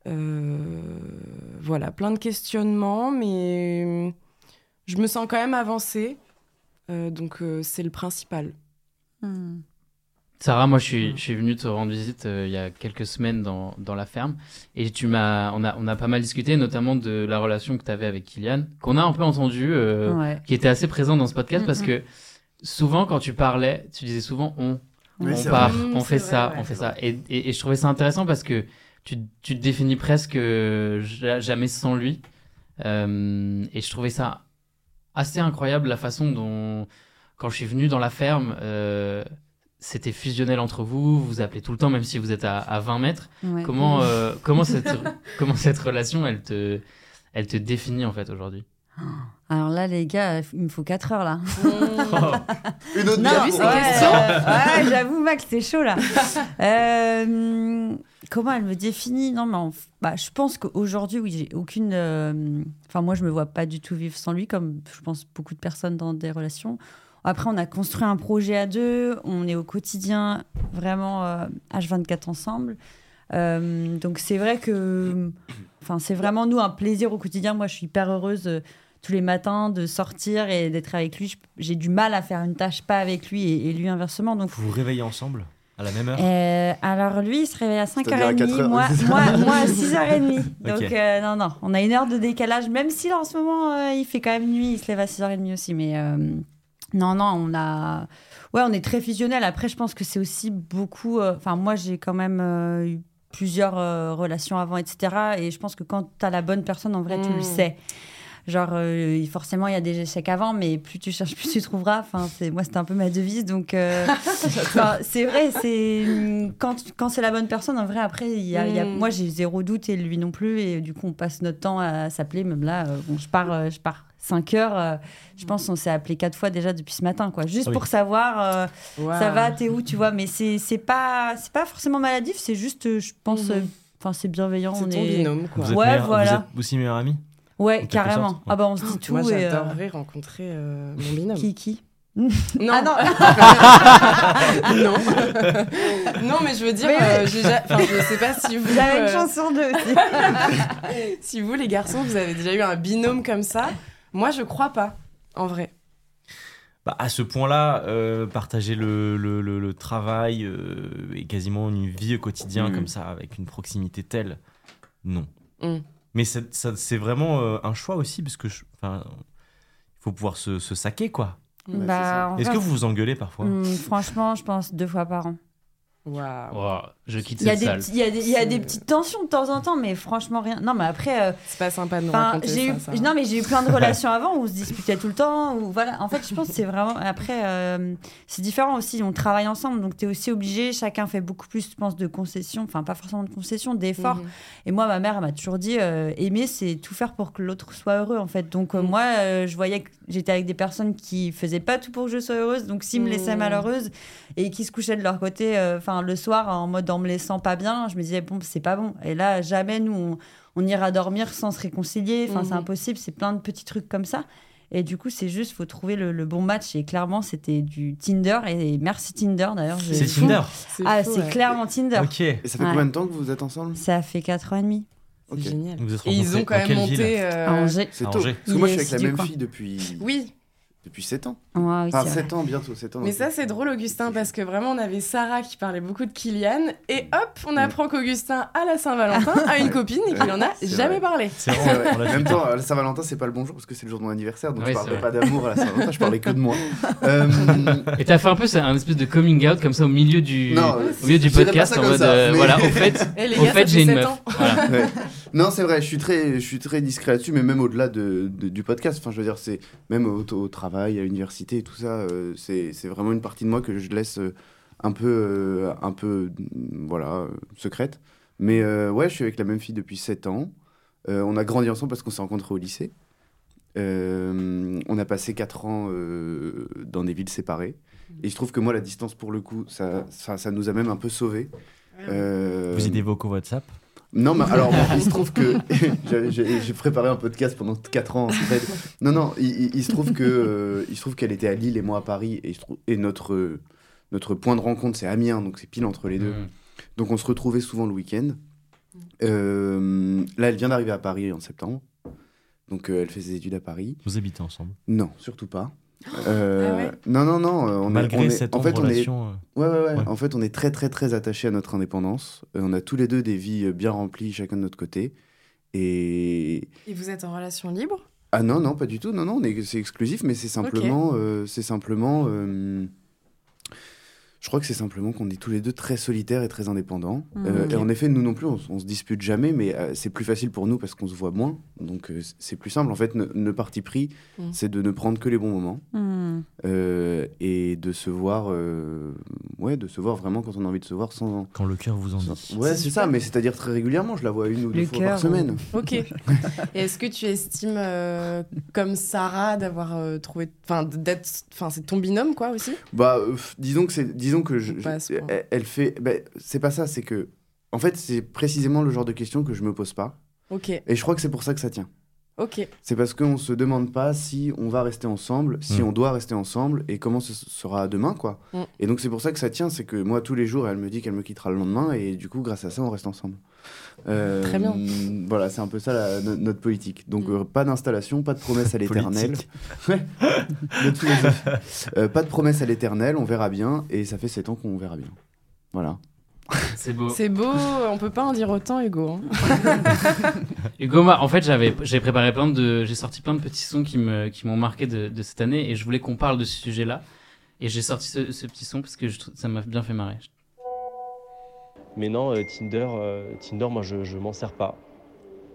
Speaker 9: Euh, voilà, plein de questionnements, mais je me sens quand même avancée. Euh, donc euh, c'est le principal.
Speaker 1: Hmm.
Speaker 5: Sarah, moi je suis, je suis venu te rendre visite euh, il y a quelques semaines dans, dans la ferme et tu m'as, on a, on a pas mal discuté notamment de la relation que tu avais avec Kylian, qu'on a un peu entendu, euh,
Speaker 1: Ouais.
Speaker 5: qui était assez présent dans ce podcast
Speaker 1: Mm,
Speaker 5: parce que souvent quand tu parlais, tu disais souvent on,
Speaker 2: Oui,
Speaker 5: on part,
Speaker 9: vrai.
Speaker 5: on fait ça,
Speaker 9: vrai, ouais.
Speaker 5: on fait ça. Et, et, et je trouvais ça intéressant parce que tu, tu te définis presque euh, ja- jamais sans lui. Euh, et je trouvais ça assez incroyable la façon dont, quand je suis venu dans la ferme, euh, c'était fusionnel entre vous, vous vous appelez tout le temps, même si vous êtes à, à 20 mètres.
Speaker 1: Ouais.
Speaker 5: Comment, euh, comment, cette, comment cette relation, elle te, elle te définit en fait aujourd'hui?
Speaker 1: Alors là, les gars, il me faut 4 heures là.
Speaker 2: Une autre
Speaker 1: Non, ouais, ouais, j'avoue, Max, c'est chaud là. Euh, comment elle me définit? Non, mais bah, je pense qu'aujourd'hui, oui, j'ai aucune. euh, Enfin, moi, je me vois pas du tout vivre sans lui, comme je pense beaucoup de personnes dans des relations. Après, on a construit un projet à deux, on est au quotidien vraiment euh, H24 ensemble. Euh, donc, c'est vrai que. Enfin, c'est vraiment nous un plaisir au quotidien. Moi, je suis hyper heureuse. euh, tous les matins de sortir et d'être avec lui. J'ai du mal à faire une tâche pas avec lui et, et lui inversement. Donc,
Speaker 3: Vous vous réveillez ensemble à la même heure?
Speaker 1: Euh, alors lui, il se réveille à
Speaker 2: C'est-à-dire à
Speaker 1: 5h30,
Speaker 2: 4 heures,
Speaker 1: moi, moi, moi à 6h30. Donc euh, non, non, on a une heure de décalage, même si là en ce moment euh, il fait quand même nuit, il se lève à 6h30 aussi. Mais euh, non, non, on a... Ouais, on est très fusionnel. Après, je pense que c'est aussi beaucoup... euh, Enfin, moi j'ai quand même euh, eu plusieurs euh, relations avant, etc. Et je pense que quand tu as la bonne personne, en vrai, tu le
Speaker 9: Mm.
Speaker 1: sais. Genre, euh, forcément, il y a des échecs avant, mais plus tu cherches, plus tu trouveras. Enfin, c'est moi, c'était un peu ma devise. Donc, euh, enfin, c'est vrai, c'est quand, quand c'est la bonne personne, en vrai, après, il y a, il y a-
Speaker 9: Mm.
Speaker 1: moi, j'ai zéro doute et lui non plus. Et du coup, on passe notre temps à s'appeler. Même là, bon, je pars, je pars 5 heures. euh, je pense qu'on s'est appelé quatre fois déjà depuis ce matin, quoi. Juste
Speaker 3: oui.
Speaker 1: pour savoir, euh, ça va, t'es où, tu vois. Mais c'est c'est pas, c'est pas forcément maladif. C'est juste, euh, je pense,
Speaker 9: Mhm.
Speaker 1: euh, enfin, c'est bienveillant.
Speaker 9: C'est
Speaker 1: on
Speaker 9: ton
Speaker 1: est...
Speaker 9: binôme, quoi.
Speaker 3: Vous êtes
Speaker 1: Ouais, voilà.
Speaker 3: Vous êtes aussi meilleurs amis
Speaker 1: Ouais, carrément.
Speaker 3: sorte, ouais.
Speaker 1: Ah bah, on se dit tout.
Speaker 9: Moi,
Speaker 1: euh,
Speaker 9: j'adorerais rencontrer euh, mon binôme.
Speaker 1: Qui, qui
Speaker 9: Non.
Speaker 1: Ah non
Speaker 9: non. non, mais je veux dire,
Speaker 1: Oui, oui.
Speaker 9: euh, j'ai ja- enfin, je sais pas si vous,
Speaker 1: J'avais une
Speaker 9: euh,
Speaker 1: chance sur deux aussi.
Speaker 9: si vous, les garçons, vous avez déjà eu un binôme comme ça. Moi, je crois pas, en vrai.
Speaker 3: Bah, à ce point-là, euh, partager le, le, le- le travail euh, et quasiment une vie au quotidien
Speaker 1: Mm.
Speaker 3: comme ça, avec une proximité telle, non.
Speaker 9: Mm.
Speaker 3: Mais c'est vraiment euh, un choix aussi, parce que il faut pouvoir se, se saquer, quoi.
Speaker 1: Bah, en
Speaker 3: Est-ce que vous vous engueulez parfois?
Speaker 1: Hum, franchement, je pense deux fois par an.
Speaker 9: Waouh.
Speaker 5: Wow, Je quitte
Speaker 1: Il y a
Speaker 5: cette
Speaker 1: des,
Speaker 5: salle.
Speaker 1: il y a des, il y a des
Speaker 9: C'est-
Speaker 1: petites tensions de temps en temps, mais franchement rien. Non, mais après, euh,
Speaker 9: C'est pas sympa de nous
Speaker 1: Enfin,
Speaker 9: raconter
Speaker 1: j'ai eu,
Speaker 9: ça, ça.
Speaker 1: non mais j'ai eu plein de relations avant où on se disputait tout le temps. Voilà. En fait, je pense que c'est vraiment. Après, euh, c'est différent aussi. On travaille ensemble, donc tu es aussi obligé. Chacun fait beaucoup plus, je pense, de concessions. Enfin, pas forcément de concessions, d'efforts.
Speaker 9: Mhm.
Speaker 1: Et moi, ma mère, elle m'a toujours dit euh, aimer, c'est tout faire pour que l'autre soit heureux, en fait. Donc, euh,
Speaker 9: Mm.
Speaker 1: moi, euh, je voyais que j'étais avec des personnes qui faisaient pas tout pour que je sois heureuse. Donc, s'ils me laissaient
Speaker 9: Mm.
Speaker 1: malheureuse et qui se couchaient de leur côté, euh, enfin, le soir, en mode en me laissant pas bien, je me disais, bon, c'est pas bon. Et là, jamais nous, on, on ira dormir sans se réconcilier. Enfin, c'est
Speaker 9: Mhm.
Speaker 1: impossible. C'est plein de petits trucs comme ça. Et du coup, c'est juste, faut trouver le, le bon match. Et clairement, c'était du Tinder. Et merci Tinder, d'ailleurs.
Speaker 3: C'est Tinder
Speaker 9: C'est
Speaker 1: Ah, c'est
Speaker 9: ouais.
Speaker 1: clairement Tinder.
Speaker 3: Ok.
Speaker 2: Et ça fait
Speaker 1: Ouais.
Speaker 2: combien de temps que vous êtes ensemble?
Speaker 1: Ça fait 4 ans et demi.
Speaker 9: C'est
Speaker 2: Ok.
Speaker 9: génial.
Speaker 3: Vous êtes
Speaker 9: Et ils ont quand même monté. euh,
Speaker 1: À Angers.
Speaker 2: C'est tôt.
Speaker 3: Angers.
Speaker 2: Parce que moi, je suis avec la même
Speaker 1: coin.
Speaker 2: fille depuis,
Speaker 9: Oui,
Speaker 2: depuis 7 ans.
Speaker 1: Ouais, oui,
Speaker 2: Enfin,
Speaker 1: c'est vrai.
Speaker 2: 7 ans, bientôt 7 ans.
Speaker 9: mais ça c'est drôle Augustin parce que vraiment on avait Sarah qui parlait beaucoup de Kylian et hop on apprend qu'Augustin à la Saint-Valentin a une copine et qu'il en a jamais
Speaker 2: vrai.
Speaker 9: parlé.
Speaker 3: C'est
Speaker 2: vrai. En même temps, à la Saint-Valentin, c'est pas le bon jour parce que c'est le jour de mon anniversaire, donc
Speaker 5: Oui,
Speaker 2: je parlais pas d'amour à la Saint-Valentin, je parlais que de moi. Euh,
Speaker 5: Et t'as fait un peu ça, un espèce de coming out comme ça au milieu du,
Speaker 2: non,
Speaker 5: au milieu du podcast en mode
Speaker 2: ça,
Speaker 5: euh,
Speaker 2: mais-
Speaker 5: voilà, au fait, au
Speaker 9: ça
Speaker 5: j'ai une meuf. Voilà.
Speaker 2: Ouais. Non, c'est vrai, je suis très, je suis très discret là-dessus, mais même au-delà de, de- du podcast, enfin, je veux dire, c'est même au, au travail, à l'université et tout ça, euh, c'est vraiment une partie de moi que je laisse euh, un peu, euh, un peu, mm, voilà, secrète. Mais ouais, je suis avec la même fille depuis 7 ans. On a grandi ensemble parce qu'on s'est rencontrés au lycée. Euh, on a passé 4 ans euh, dans des villes séparées. Et je trouve que moi, la distance, pour le coup, ça, ça, ça nous a même un peu sauvés. Euh,
Speaker 3: Vous des vocaux WhatsApp?
Speaker 2: Non, mais alors, bon, il se trouve que j'ai- préparé un podcast pendant 4 ans. en fait. Non, non, il, il- il se trouve que euh, il se trouve qu'elle était à Lille et moi à Paris et, je trouve, et notre euh, notre point de rencontre, c'est Amiens, donc c'est pile entre les deux.
Speaker 5: Mm.
Speaker 2: Donc on se retrouvait souvent le week-end. Euh, là, elle vient d'arriver à Paris en septembre. Donc euh, elle fait ses études à Paris.
Speaker 3: Vous habitez ensemble?
Speaker 2: Non, surtout pas. Euh,
Speaker 9: Ah ouais
Speaker 2: non, non, non. euh, On est-
Speaker 3: Malgré
Speaker 2: on est,
Speaker 3: cette
Speaker 2: en fait, on est,
Speaker 3: relation. euh,
Speaker 2: ouais, ouais, ouais.
Speaker 3: Ouais.
Speaker 2: En fait, on est très, très, très attachés à notre indépendance. Euh, on a tous les deux des vies bien remplies, chacun de notre côté. Et
Speaker 9: Et vous êtes en relation libre?
Speaker 2: Ah non, non, pas du tout. Non, non, on est- c'est exclusif, mais c'est simplement, euh, c'est simplement. Je crois que c'est simplement qu'on est tous les deux très solitaires et très indépendants.
Speaker 1: Mhm.
Speaker 2: Euh. Et en effet, nous non plus, on, se dispute jamais, mais euh, c'est plus facile pour nous parce qu'on se voit moins. Donc euh, c'est plus simple. En fait, ne, ne parti pris,
Speaker 9: Mhm.
Speaker 2: c'est de ne prendre que les bons moments euh, et de se voir, euh, ouais, de se voir vraiment quand on a envie de se voir sans.
Speaker 3: Quand le cœur vous en dit.
Speaker 2: Ouais,
Speaker 9: C'est
Speaker 2: ça, mais c'est-à-dire très régulièrement. Je la vois une ou deux
Speaker 1: Le
Speaker 2: fois par semaine.
Speaker 9: Ok. Et est-ce que tu estimes, euh, comme Sarah, d'avoir euh, trouvé. Enfin, d'être. Enfin, c'est ton binôme, quoi, aussi?
Speaker 2: Bah, euh, disons que c'est, disons que je, elle, fait, ben, c'est pas ça, c'est que, en fait, c'est précisément le genre de question que je me pose pas,
Speaker 9: Ok,
Speaker 2: et je crois que c'est pour ça que ça tient.
Speaker 9: Ok.
Speaker 2: C'est parce qu'on se demande pas si on va rester ensemble, si
Speaker 3: Mm.
Speaker 2: on doit rester ensemble, et comment ce sera demain, quoi.
Speaker 9: Mm.
Speaker 2: Et donc c'est pour ça que ça tient, c'est que moi tous les jours, elle me dit qu'elle me quittera le lendemain, et du coup, grâce à ça, on reste ensemble. Euh,
Speaker 9: Très bien.
Speaker 2: Voilà, c'est un peu ça la- no- notre politique. Donc
Speaker 9: Mm.
Speaker 2: euh, pas d'installation, pas de promesse à l'éternel.
Speaker 3: Politique.
Speaker 2: Ouais, notre philosophie. Euh, pas de promesse à l'éternel, on verra bien, et ça fait 7 ans qu'on verra bien. Voilà.
Speaker 5: C'est beau.
Speaker 9: C'est beau, on peut pas en dire autant, Hugo. hein.
Speaker 5: Hugo, moi, en fait, j'avais, j'ai préparé plein de, j'ai sorti plein de petits sons qui me, qui m'ont marqué de, de cette année et je voulais qu'on parle de ce sujet-là. Et j'ai sorti ce, ce petit son parce que je ça m'a bien fait marrer.
Speaker 7: Mais non, euh, Tinder, euh, Tinder, moi, je, je m'en sers pas.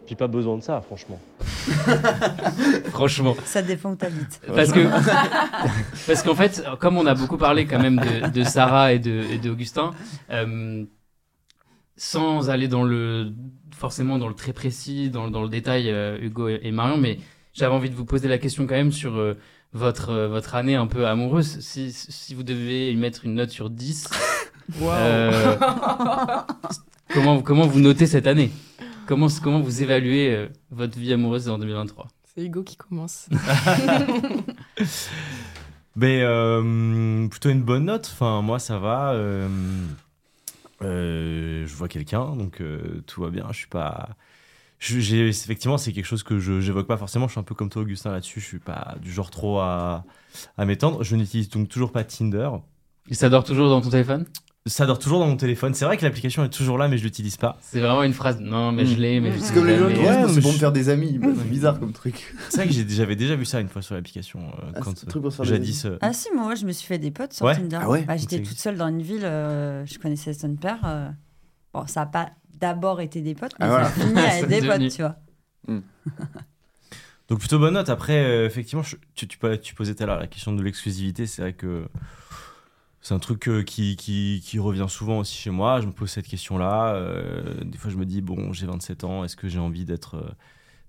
Speaker 7: J'ai pas besoin de ça, franchement.
Speaker 5: Franchement.
Speaker 1: Ça dépend où t'habites.
Speaker 5: Parce que, parce qu'en fait, comme on a beaucoup parlé quand même de, de Sarah et de, et d'Augustin, euh, sans aller dans le, forcément dans le très précis, dans, dans le détail, euh, Hugo et, et Marion, mais j'avais envie de vous poser la question quand même sur euh, votre, euh, votre année un peu amoureuse. Si, si vous devez y mettre une note sur 10, euh, comment, comment vous notez cette année? Comment, comment vous évaluez euh, votre vie amoureuse en 2023
Speaker 9: C'est Hugo qui commence.
Speaker 3: Mais euh, plutôt une bonne note. Enfin, moi, ça va. euh, euh, je vois quelqu'un, donc euh, tout va bien. Je suis pas. je- j'ai- effectivement, c'est quelque chose que je j'évoque pas forcément. Je suis un peu comme toi, Augustin, là-dessus. Je suis pas du genre trop à, à m'étendre. Je n'utilise donc toujours pas Tinder.
Speaker 5: Et ça dort toujours dans ton téléphone?
Speaker 3: Ça dort toujours dans mon téléphone. C'est vrai que l'application est toujours là, mais je l'utilise pas.
Speaker 5: C'est vraiment une phrase. Non, mais je l'ai, mais je
Speaker 2: C'est comme les gens qui disent c'est
Speaker 3: je-
Speaker 2: me faire des amis. Bah, c'est bizarre comme truc.
Speaker 3: C'est vrai que j'avais déjà vu ça une fois sur l'application. euh,
Speaker 2: Ah,
Speaker 3: quand
Speaker 2: c'est un truc pour se faire
Speaker 3: euh,
Speaker 2: des
Speaker 3: jadis. euh,
Speaker 1: Ah si, moi je me suis fait des potes sur
Speaker 3: Ouais
Speaker 1: Tinder.
Speaker 2: Ah ouais
Speaker 1: Bah, J'étais toute seule dans une ville, euh, je connaissais son père. euh, Bon, ça n'a pas d'abord été des potes, mais
Speaker 2: Ah, voilà.
Speaker 1: ça a fini à
Speaker 5: C'est
Speaker 1: être des
Speaker 5: devenu.
Speaker 1: potes, tu vois.
Speaker 3: Donc plutôt bonne note. Après, euh, effectivement, je- tu, tu, tu posais tout à l'heure la question de l'exclusivité. C'est vrai que c'est un truc euh, qui, qui, qui revient souvent aussi chez moi. Je me pose cette question-là. Euh, des fois, je me dis, bon, j'ai 27 ans, est-ce que j'ai envie d'être... euh,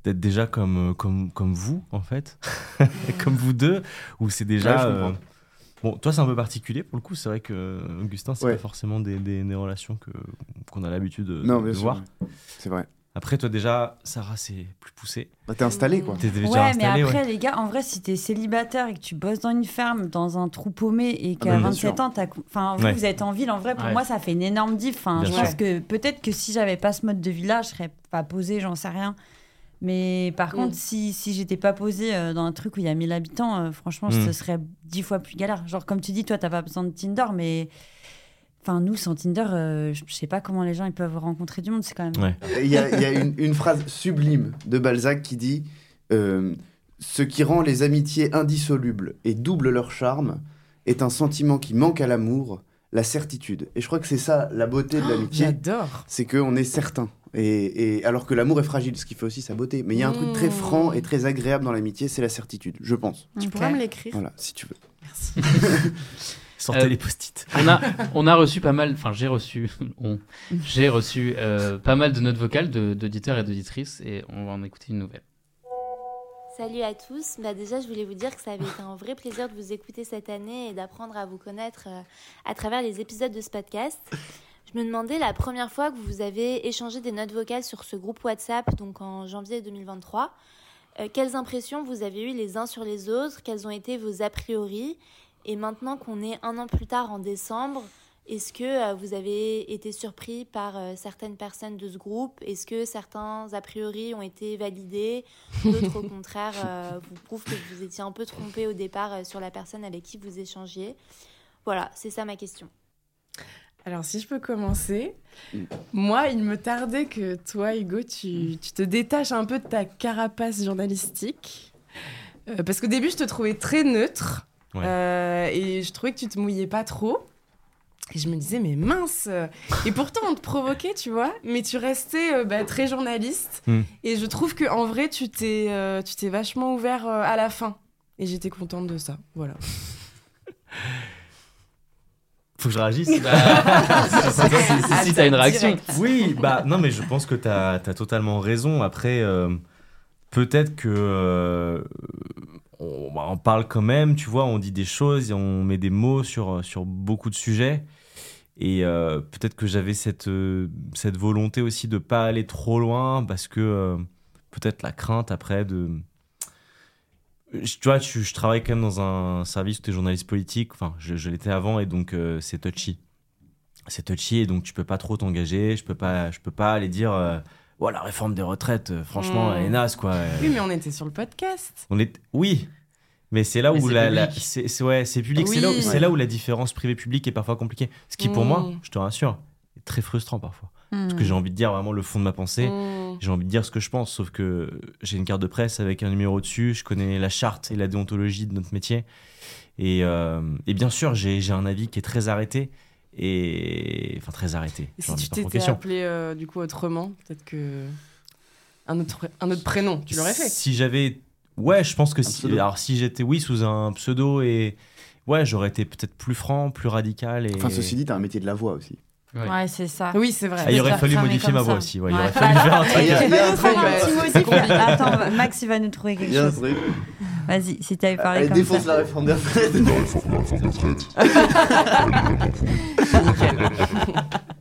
Speaker 3: d'être déjà comme, comme, comme vous, en fait, comme vous deux, ou c'est déjà...
Speaker 2: Ouais,
Speaker 3: euh, Bon, toi, c'est un peu particulier, pour le coup. C'est vrai que, Augustin, c'est
Speaker 2: Ouais.
Speaker 3: pas forcément des, des, des relations que, qu'on a l'habitude de,
Speaker 2: Non,
Speaker 3: voir.
Speaker 2: C'est vrai.
Speaker 3: Après, toi, déjà, Sarah, c'est plus poussé.
Speaker 2: Bah, T'es installé, quoi.
Speaker 3: T'es déjà
Speaker 1: Ouais, mais
Speaker 3: installé,
Speaker 1: après,
Speaker 3: ouais.
Speaker 1: les gars, en vrai, si t'es célibataire et que tu bosses dans une ferme, dans un trou paumé et
Speaker 2: Ah
Speaker 1: qu'à
Speaker 2: bah, bien
Speaker 1: 27
Speaker 2: sûr.
Speaker 1: ans, t'as... Enfin, vous,
Speaker 3: Ouais.
Speaker 1: vous êtes en ville, en vrai, pour
Speaker 5: Ouais.
Speaker 1: moi, ça fait une énorme diff. Enfin, je
Speaker 3: sûr.
Speaker 1: pense que peut-être que si j'avais pas ce mode de vie-là, je serais pas posée, j'en sais rien. Mais par
Speaker 9: Mm.
Speaker 1: contre, si, si j'étais pas posée euh, dans un truc où il y a 1000 habitants, euh, franchement,
Speaker 3: Mm.
Speaker 1: ce serait 10 fois plus galère. Genre, comme tu dis, toi, t'as pas besoin de Tinder, mais. Enfin, nous, sans Tinder, euh, je sais pas comment les gens ils peuvent rencontrer du monde. C'est quand même.
Speaker 3: Ouais.
Speaker 2: Il y a, il y a une, une phrase sublime de Balzac qui dit euh, Ce qui rend les amitiés indissolubles et double leur charme est un sentiment qui manque à l'amour, la certitude. Et je crois que c'est ça la beauté de l'amitié,
Speaker 9: J'adore.
Speaker 2: c'est qu'on est certain. Et, et alors que l'amour est fragile, ce qui fait aussi sa beauté. Mais il y a un truc très
Speaker 9: Mmh.
Speaker 2: franc et très agréable dans l'amitié, c'est la certitude, je pense.
Speaker 9: Tu pourras me l'écrire
Speaker 2: Voilà, si tu veux.
Speaker 9: Merci.
Speaker 3: Sortez
Speaker 5: Euh,
Speaker 3: les post-it.
Speaker 5: On a, on a reçu pas mal, enfin j'ai reçu, on- j'ai reçu euh, pas mal de notes vocales d'auditeurs et d'auditrices et on va en écouter une nouvelle.
Speaker 10: Salut à tous. Bah déjà, je voulais vous dire que ça avait été un vrai plaisir de vous écouter cette année et d'apprendre à vous connaître euh, à travers les épisodes de ce podcast. Je me demandais la première fois que vous avez échangé des notes vocales sur ce groupe WhatsApp, donc en janvier 2023, euh, quelles impressions vous avez eues les uns sur les autres, quels ont été vos a priori? Et maintenant qu'on est un an plus tard en décembre, est-ce que euh, vous avez été surpris par euh, certaines personnes de ce groupe? Est-ce que certains a priori ont été validés? D'autres au contraire euh, vous prouvent que vous étiez un peu trompé au départ euh, sur la personne avec qui vous échangiez Voilà, c'est ça ma question.
Speaker 4: Alors, si je peux commencer,
Speaker 2: Mm.
Speaker 4: moi, il me tardait que toi, Hugo, tu, tu te détaches un peu de ta carapace journalistique. Euh, parce qu'au début, je te trouvais très neutre.
Speaker 3: Ouais.
Speaker 4: Euh, et je trouvais que tu te mouillais pas trop. Et je me disais, mais mince Et pourtant, on te provoquait, tu vois. Mais tu restais euh, bah, très journaliste.
Speaker 3: Mm.
Speaker 4: Et je trouve qu'en vrai, tu t'es euh, tu t'es vachement ouvert euh, à la fin. Et j'étais contente de ça. Voilà.
Speaker 3: Faut que je réagisse
Speaker 5: si, si, si t'as une réaction.
Speaker 4: Direct.
Speaker 3: Oui, bah non, mais je pense que tu as, totalement raison. Après, euh, peut-être que euh, on, bah, on parle quand même, tu vois, on dit des choses et on met des mots sur, sur beaucoup de sujets. Et euh, peut-être que j'avais cette, euh, cette volonté aussi de pas aller trop loin parce que euh, peut-être la crainte après de. Je- Tu vois, je, je travaille quand même dans un service où tu es journaliste politique, enfin, je, je l'étais avant et donc euh, c'est touchy c'est touchy et donc tu peux pas trop t'engager. Je peux pas, je peux pas aller dire, euh, ouais, la réforme des retraites, euh, franchement,
Speaker 4: Mm.
Speaker 3: elle est naze quoi. Euh,
Speaker 4: Oui, mais on était sur le podcast.
Speaker 3: On est, oui, mais c'est là
Speaker 5: Mais
Speaker 3: où la, c'est, ouais, c'est public. C'est là, c'est là où la différence privé-public est parfois compliquée. Ce qui pour moi, je te rassure, est très frustrant parfois. Parce que j'ai envie de dire vraiment le fond de ma pensée.
Speaker 4: Mm.
Speaker 3: J'ai envie de dire ce que je pense, sauf que j'ai une carte de presse avec un numéro dessus, je connais la charte et la déontologie de notre métier. Et, euh, et bien sûr, j'ai un avis qui est très arrêté. Et... Enfin, très arrêté.
Speaker 4: Et si tu t'étais appelé euh, du coup autrement, peut-être que un autre, un autre prénom, tu l'aurais fait.
Speaker 3: Si j'avais. Ouais, je pense que si.
Speaker 2: pseudo.
Speaker 3: Alors, si j'étais, oui, sous un pseudo et. Ouais, j'aurais été peut-être plus franc, plus radical. Et...
Speaker 2: Enfin, ceci dit, t'as un métier de la voix aussi.
Speaker 5: Ouais.
Speaker 1: Ouais, c'est ça.
Speaker 4: Oui, c'est vrai.
Speaker 3: Ah, il aurait fallu modifier ma
Speaker 1: ça.
Speaker 3: voix aussi. ouais, il aurait fallu faire un truc.
Speaker 2: Il y a- il y a un
Speaker 1: petit. Attends, Max, il va nous trouver quelque
Speaker 2: Il y a un
Speaker 1: chose.
Speaker 2: truc.
Speaker 1: Vas-y, si t'avais parlé
Speaker 2: Allez,
Speaker 1: comme
Speaker 2: défonce
Speaker 1: ça.
Speaker 2: la réforme des retraites.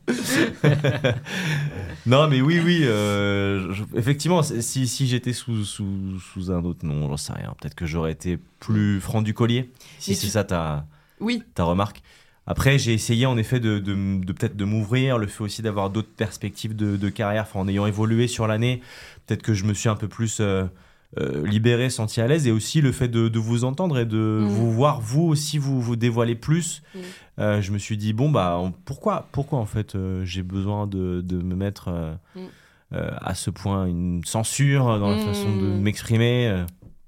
Speaker 3: Non, mais oui, oui. euh, je- effectivement, si, si j'étais sous, sous, sous un autre nom, j'en sais rien. Peut-être que j'aurais été plus franc du collier, si c'est
Speaker 4: tu-
Speaker 3: ça ta,
Speaker 4: Oui,
Speaker 3: ta remarque. Après, j'ai essayé en effet de, de, peut-être de m'ouvrir, le fait aussi d'avoir d'autres perspectives de, de carrière, enfin, en ayant évolué sur l'année, peut-être que je me suis un peu plus euh, euh, libéré, senti à l'aise, et aussi le fait de, de vous entendre et de
Speaker 4: Mm.
Speaker 3: vous voir vous aussi vous vous dévoiler plus.
Speaker 4: Mm.
Speaker 3: Euh, je me suis dit bon bah on- pourquoi pourquoi en fait euh, j'ai besoin de, de me mettre euh,
Speaker 4: Mm.
Speaker 3: euh, à ce point une censure dans la façon de m'exprimer. euh.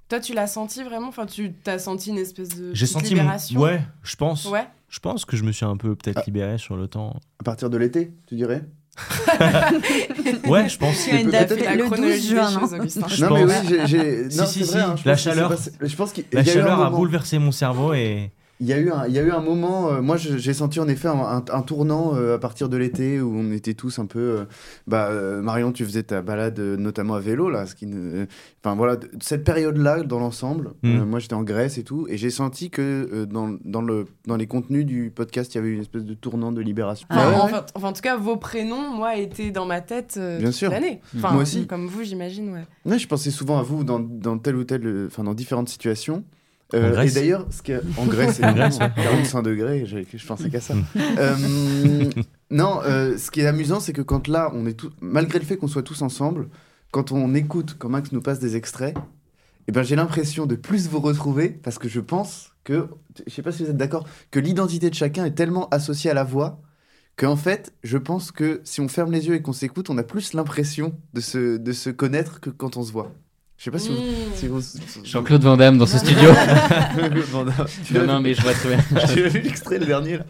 Speaker 4: toi tu l'as senti vraiment? Enfin, tu t'as senti une espèce de
Speaker 3: J'ai senti
Speaker 4: libération?
Speaker 3: ouais je pense
Speaker 4: Ouais.
Speaker 3: je pense que je me suis un peu peut-être
Speaker 2: Ah.
Speaker 3: libéré sur le temps.
Speaker 2: À partir de l'été, tu dirais?
Speaker 3: Ouais, je pense.
Speaker 1: Tu as une date
Speaker 4: la
Speaker 1: le 12
Speaker 4: chronologie des
Speaker 1: juin, non.
Speaker 3: Je
Speaker 2: Non, mais
Speaker 3: pense.
Speaker 2: oui, j'ai-.
Speaker 3: Si, si,
Speaker 2: vrai,
Speaker 3: si.
Speaker 2: hein,
Speaker 3: La chaleur.
Speaker 2: Je pense
Speaker 3: La
Speaker 2: il y a eu un
Speaker 3: chaleur a bouleversé mon cerveau et
Speaker 2: Il y, a eu un, il y a eu un moment, euh, moi j'ai senti en effet un, un- un tournant euh, à partir de l'été où on était tous un peu. euh, bah, euh, Marion, tu faisais ta balade euh, notamment à vélo, là. Ce qui, ne- Enfin voilà, cette période-là dans l'ensemble,
Speaker 3: Mm.
Speaker 2: euh, moi j'étais en Grèce et tout, et j'ai senti que euh, dans, dans, le, dans les contenus du podcast, il y avait une espèce de tournant de libération.
Speaker 1: Ah
Speaker 2: Ouais, ouais.
Speaker 4: enfin, enfin, en tout cas, vos prénoms, moi, étaient dans ma tête euh,
Speaker 2: Bien
Speaker 4: toute
Speaker 2: sûr.
Speaker 4: l'année. Enfin,
Speaker 2: Moi aussi.
Speaker 4: Comme vous, j'imagine, ouais.
Speaker 2: Ouais, je pensais souvent à vous dans, dans telle ou telle, euh, enfin dans différentes situations. Euh,
Speaker 3: En Grèce
Speaker 2: et d'ailleurs, ce en Grèce,
Speaker 3: En Grèce,
Speaker 2: évidemment, 45 degrés, je pensais qu'à ça. Euh, non, euh, ce qui est amusant, c'est que quand là, on est tous, malgré le fait qu'on soit tous ensemble, quand on écoute, quand Max nous passe des extraits, eh ben, j'ai l'impression de plus vous retrouver parce que je pense que, je sais pas si vous êtes d'accord, que l'identité de chacun est tellement associée à la voix qu'en fait, je pense que si on ferme les yeux et qu'on s'écoute, on a plus l'impression de se, de se connaître que quand on se voit. Je sais pas si vous.
Speaker 4: Mm.
Speaker 2: Si vous...
Speaker 5: Jean-Claude Van Damme dans ce studio.
Speaker 2: tu
Speaker 5: non, mais je vois très bien.
Speaker 2: Tu as vu l'extrait le dernier là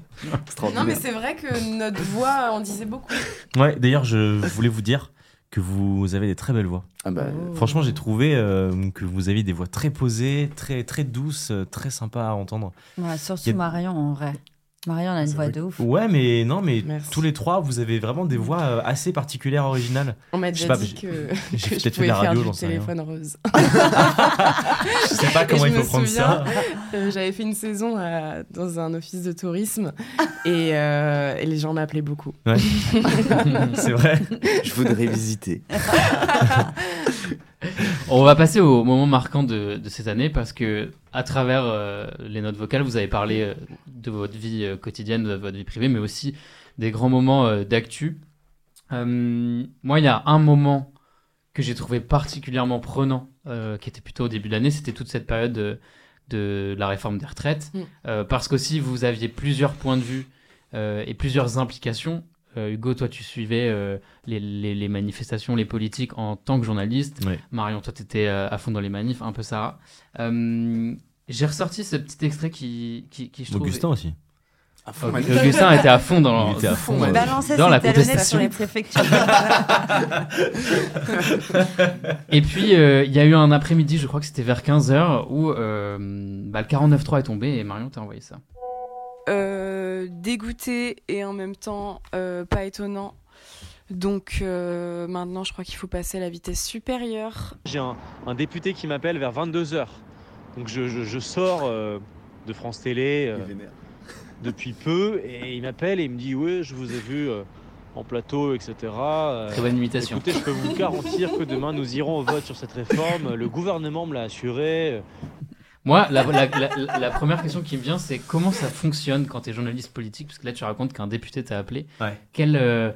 Speaker 4: Non, mais c'est vrai que notre voix en disait beaucoup.
Speaker 3: ouais. D'ailleurs, je voulais vous dire que vous avez des très belles voix.
Speaker 2: Ah bah,
Speaker 4: Oh.
Speaker 3: Franchement, j'ai trouvé euh, que vous aviez des voix très posées, très très douces, euh, très sympas à entendre.
Speaker 1: Ouais, surtout
Speaker 3: a-
Speaker 1: Marion, en vrai. Marion, a une
Speaker 2: C'est
Speaker 1: voix de ouf.
Speaker 3: Ouais, mais non, mais
Speaker 4: Merci.
Speaker 3: tous les trois, vous avez vraiment des voix euh, assez particulières, originales.
Speaker 4: On m'a
Speaker 3: Je sais
Speaker 4: déjà
Speaker 3: pas,
Speaker 4: dit
Speaker 3: j'ai-
Speaker 4: que,
Speaker 3: j'ai peut-être fait la radio, j'en sais rien.
Speaker 4: téléphone rose.
Speaker 3: Je sais pas comment il faut prendre ça.
Speaker 4: euh, J'avais fait une saison à- dans un office de tourisme et, euh, et les gens m'appelaient beaucoup.
Speaker 3: C'est vrai.
Speaker 2: je voudrais visiter.
Speaker 5: On va passer au moment marquant de, de cette année parce que à travers euh, les notes vocales, vous avez parlé euh, de votre vie euh, quotidienne, de votre vie privée, mais aussi des grands moments d'actu. Moi, il y a un moment que j'ai trouvé particulièrement prenant, qui était plutôt au début de l'année, c'était toute cette période de, de la réforme des retraites,
Speaker 9: Mm.
Speaker 5: Euh, parce qu'aussi vous aviez plusieurs points de vue et plusieurs implications. Euh, Hugo, toi, tu suivais euh, les, les- les manifestations, les politiques en tant que journaliste. Marion, toi, tu étais à fond dans les manifs, un peu Sarah. Euh, J'ai ressorti ce petit extrait qui, qui, qui je trouve...
Speaker 3: Augustin aussi.
Speaker 5: Augustin était à fond dans,
Speaker 3: à fond,
Speaker 5: dans-
Speaker 3: ouais.
Speaker 1: Balançait
Speaker 5: dans la contestation.
Speaker 1: sur les préfectures.
Speaker 5: Et puis, euh, il y a eu un après-midi, je crois que c'était vers 15h, où euh, bah, le 49.3 est tombé et Marion t'a envoyé ça.
Speaker 9: Euh, dégoûté et en même temps euh, pas étonnant. Donc euh, maintenant, je crois qu'il faut passer à la vitesse supérieure.
Speaker 7: J'ai un, un député qui m'appelle vers 22h. Donc je, je- je sors euh, de France Télé euh, depuis peu et il m'appelle et il me dit Ouais, je vous ai vu euh, en plateau, etc.
Speaker 5: Très bonne imitation.
Speaker 7: Écoutez, je peux vous garantir que demain nous irons au vote sur cette réforme. Le gouvernement me l'a assuré.
Speaker 5: Moi, la, la- la- la première question qui me vient, c'est comment ça fonctionne quand tu es journaliste politique? Parce que là, tu racontes qu'un député t'a appelé.
Speaker 3: Ouais.
Speaker 5: Quelle, euh,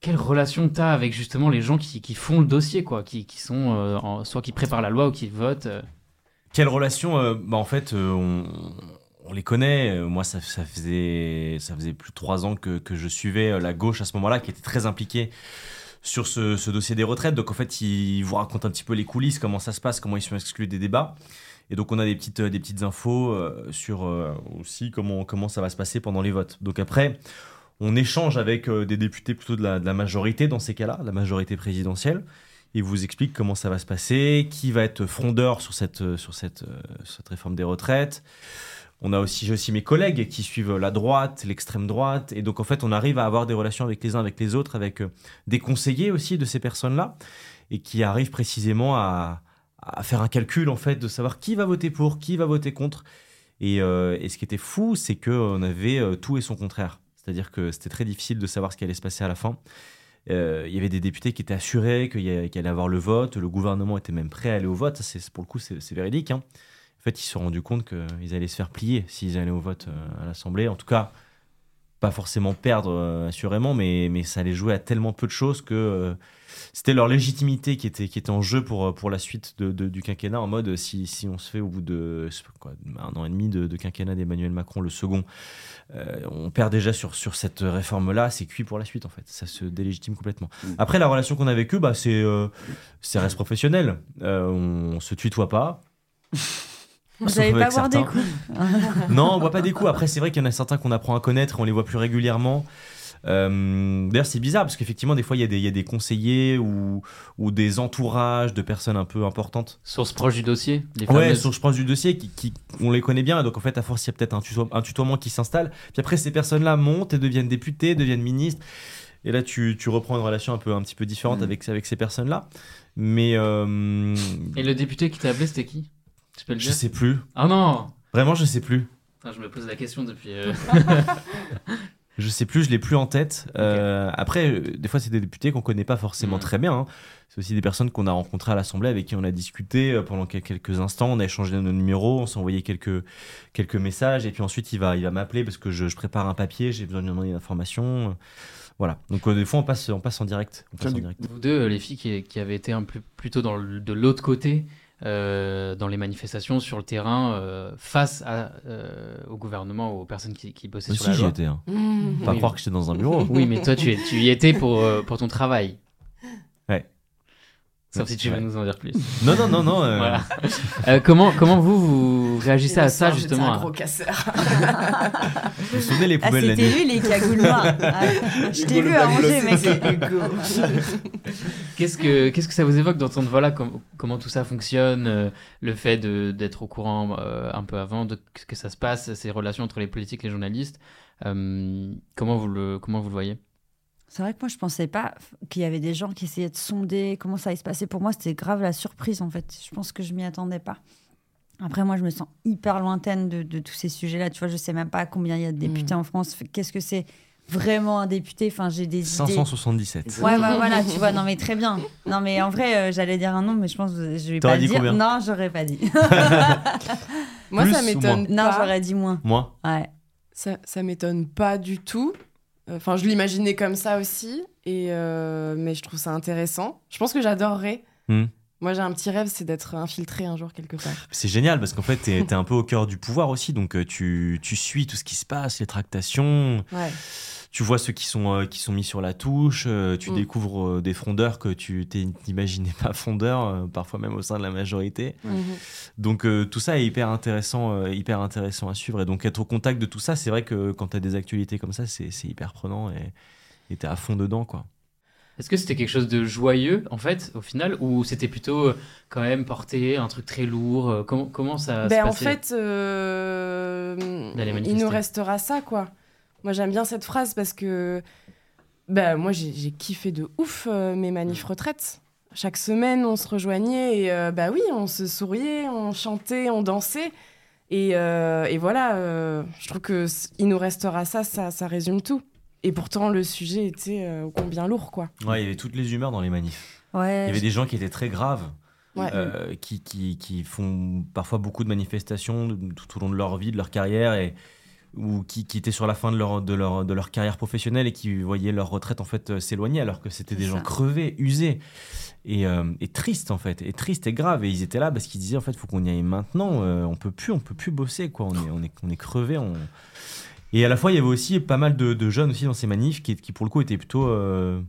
Speaker 5: quelle relation tu as avec justement les gens qui, qui font le dossier, quoi, qui, qui sont euh, en- soit qui préparent la loi ou qui votent euh.
Speaker 3: Quelle relation bah, En fait, on, on les connaît. Moi, ça, ça faisait, ça faisait plus de trois ans que, que je suivais la gauche à ce moment-là, qui était très impliquée sur ce, ce dossier des retraites. Donc, en fait, ils vous racontent un petit peu les coulisses, comment ça se passe, comment ils sont exclus des débats. Et donc, on a des petites, euh, des petites infos euh, sur euh, aussi comment, comment ça va se passer pendant les votes. Donc, après, on échange avec des députés plutôt de la, majorité dans ces cas-là, la majorité présidentielle. Ils vous expliquent comment ça va se passer, qui va être frondeur sur cette, sur cette, cette réforme des retraites. On a aussi, j'ai aussi mes collègues qui suivent la droite, l'extrême droite. Et donc, en fait, on arrive à avoir des relations avec les uns avec les autres, avec des conseillers aussi de ces personnes-là, et qui arrivent précisément à, à faire un calcul, en fait, de savoir qui va voter pour, qui va voter contre. Et, euh, et ce qui était fou, c'est qu'on avait euh, tout et son contraire. C'est-à-dire que c'était très difficile de savoir ce qui allait se passer à la fin. Euh, il y avait des députés qui étaient assurés qu'il allait avoir le vote, le gouvernement était même prêt à aller au vote. Pour le coup, c'est, véridique. hein. En fait, ils se sont rendus compte qu'ils allaient se faire plier s'ils allaient au vote euh, à l'Assemblée. En tout cas, pas forcément perdre euh, assurément, mais, mais ça allait jouer à tellement peu de choses que euh, c'était leur légitimité qui était, qui était en jeu pour, pour la suite de, de- du quinquennat. En mode, si, si on se fait au bout de quoi, un an et demi de, de quinquennat d'Emmanuel Macron, le second, euh, on perd déjà sur, sur cette réforme-là, c'est cuit pour la suite en fait. Ça se délégitime complètement. Après, la relation qu'on a avec eux, bah, c'est euh, c'est reste professionnel. Euh, on se tutoie pas.
Speaker 1: Vous n'allez pas des coups.
Speaker 3: Non, on boit pas des coups. Après, c'est vrai qu'il y en a certains qu'on apprend à connaître, on les voit plus régulièrement. Euh, D'ailleurs, c'est bizarre parce qu'effectivement, des fois, il y, a des- il y a des conseillers ou, ou des entourages de personnes un peu importantes.
Speaker 5: Source proche du dossier les
Speaker 3: Ouais,
Speaker 5: fameuses.
Speaker 3: je pense du dossier, qui, qui- on les connaît bien. Donc, en fait, à force, il y a peut-être un, tuto- un tutoiement qui s'installe. Puis après, ces personnes-là montent et deviennent députés, deviennent ministres. Et là, tu, tu reprends une relation un, peu, un petit peu différente
Speaker 2: Mm.
Speaker 3: avec, avec ces personnes-là. Mais euh,
Speaker 5: Et le député qui t'a appelé, c'était qui? Tu peux le
Speaker 3: je sais plus.
Speaker 5: Ah non
Speaker 3: Vraiment, je sais plus.
Speaker 5: Je me pose la question depuis. euh,
Speaker 3: Je sais plus, je l'ai plus en tête. Euh, après, euh, des fois, c'est des députés qu'on connaît pas forcément
Speaker 5: Mhm.
Speaker 3: très bien. hein. C'est aussi des personnes qu'on a rencontrées à l'Assemblée, avec qui on a discuté euh, pendant quel- quelques instants. On a échangé nos numéros, on s'est envoyé quelques, quelques messages. Et puis ensuite, il va, il va m'appeler parce que je, je prépare un papier, j'ai besoin de lui demander une information. Voilà. Donc, euh, des fois, on passe, on passe en direct. On passe
Speaker 2: Tiens,
Speaker 3: en
Speaker 2: du-
Speaker 3: direct.
Speaker 5: Vous deux, les filles qui, qui avaient été un peu plutôt dans le- de l'autre côté, euh, dans les manifestations, sur le terrain, euh, face à, euh, au gouvernement, aux personnes qui, qui bossaient sur
Speaker 3: Aussi,
Speaker 5: la
Speaker 3: j'y
Speaker 5: loi.
Speaker 3: étais. hein.
Speaker 9: Mmh.
Speaker 3: Pas
Speaker 5: Oui.
Speaker 3: croire que j'étais dans un bureau.
Speaker 5: Oui, mais toi, tu, y étais pour, euh, pour ton travail.
Speaker 3: Ouais.
Speaker 5: Sauf si tu veux nous en dire plus.
Speaker 3: Non, non, non, non. euh,
Speaker 5: Voilà. Euh, comment, comment vous, vous réagissez à ça, justement
Speaker 9: un
Speaker 5: à-
Speaker 9: gros casseur.
Speaker 3: Vous vous souvenez les
Speaker 1: Ah,
Speaker 3: poubelles la
Speaker 1: c'était
Speaker 3: nuit
Speaker 1: lui, les cagoules noires. Ah, je t'ai vu à Angers, mec.
Speaker 5: Qu'est-ce que qu'est-ce que ça vous évoque d'entendre voilà com- comment tout ça fonctionne, euh, le fait d'être au courant euh, un peu avant de ce que ça se passe, ces relations entre les politiques et les journalistes. euh, comment vous le comment vous le voyez?
Speaker 1: C'est vrai que moi, je pensais pas qu'il y avait des gens qui essayaient de sonder comment ça allait se passer. Pour moi, c'était grave la surprise, en fait. Je pense que je m'y attendais pas. Après, moi, je me sens hyper lointaine de, de tous ces sujets-là. Tu vois, je sais même pas combien il y a de députés en France. Qu'est-ce que c'est? Vraiment un député. Enfin, j'ai des idées.
Speaker 3: 577.
Speaker 1: Ouais, bah, voilà, tu vois, non mais très bien. Non mais en vrai, euh, j'allais dire un nom, mais je pense que je vais pas
Speaker 3: dit
Speaker 1: le dire.
Speaker 3: combien
Speaker 1: non, j'aurais pas dit.
Speaker 9: Moi,
Speaker 3: Plus
Speaker 9: ça m'étonne
Speaker 1: non, j'aurais dit moins.
Speaker 3: Moi
Speaker 1: Ouais.
Speaker 9: Ça, ça m'étonne pas du tout. Enfin, je l'imaginais comme ça aussi, et euh, mais je trouve ça intéressant. Je pense que j'adorerais.
Speaker 3: Hmm.
Speaker 9: Moi, j'ai un petit rêve, c'est d'être infiltré un jour quelque part.
Speaker 3: C'est génial parce qu'en fait, t'es es un peu au cœur du pouvoir aussi. Donc, euh, tu, tu suis tout ce qui se passe, les tractations.
Speaker 9: Ouais.
Speaker 3: Tu vois ceux qui sont, euh, qui sont mis sur la touche. euh, tu
Speaker 9: Mm.
Speaker 3: découvres euh, des frondeurs que tu t'imaginais pas frondeurs, parfois même au sein de la majorité.
Speaker 9: Mhm.
Speaker 3: Donc, tout ça est hyper intéressant, hyper intéressant à suivre. Et donc, être au contact de tout ça, c'est vrai que quand tu as des actualités comme ça, c'est hyper prenant et et t'es à fond dedans, quoi.
Speaker 5: Est-ce que c'était quelque chose de joyeux, en fait, au final, ou c'était plutôt euh, quand même porté, un truc très lourd euh, Comment, comment ça se
Speaker 9: Ben, en
Speaker 5: passait
Speaker 9: fait, euh, il nous restera ça, quoi. Moi, j'aime bien cette phrase parce que ben, moi, j'ai kiffé de ouf euh, mes manifs retraites. Chaque semaine, on se rejoignait et euh, bah oui, on se souriait, on chantait, on dansait. Et, et voilà, je trouve que il nous restera ça, ça, ça résume tout. Et pourtant, le sujet était euh, ô combien lourd, quoi.
Speaker 3: Ouais, il y avait toutes les humeurs dans les manifs.
Speaker 1: Ouais.
Speaker 3: Il y avait des gens qui étaient très graves.
Speaker 9: Ouais.
Speaker 3: euh, qui, qui, qui font parfois beaucoup de manifestations tout au long de leur vie, de leur carrière, et, ou qui, qui étaient sur la fin de leur, de, leur, de leur carrière professionnelle et qui voyaient leur retraite en fait euh, s'éloigner alors que c'était des gens crevés, usés et, euh, et tristes en fait, et tristes et graves. Et ils étaient là parce qu'ils disaient en fait faut qu'on y aille maintenant, euh, on peut plus, on peut plus bosser quoi, on est, on est, on est crevés. On... Et à la fois il y avait aussi pas mal de, de jeunes aussi dans ces manifs qui, qui pour le coup étaient plutôt euh,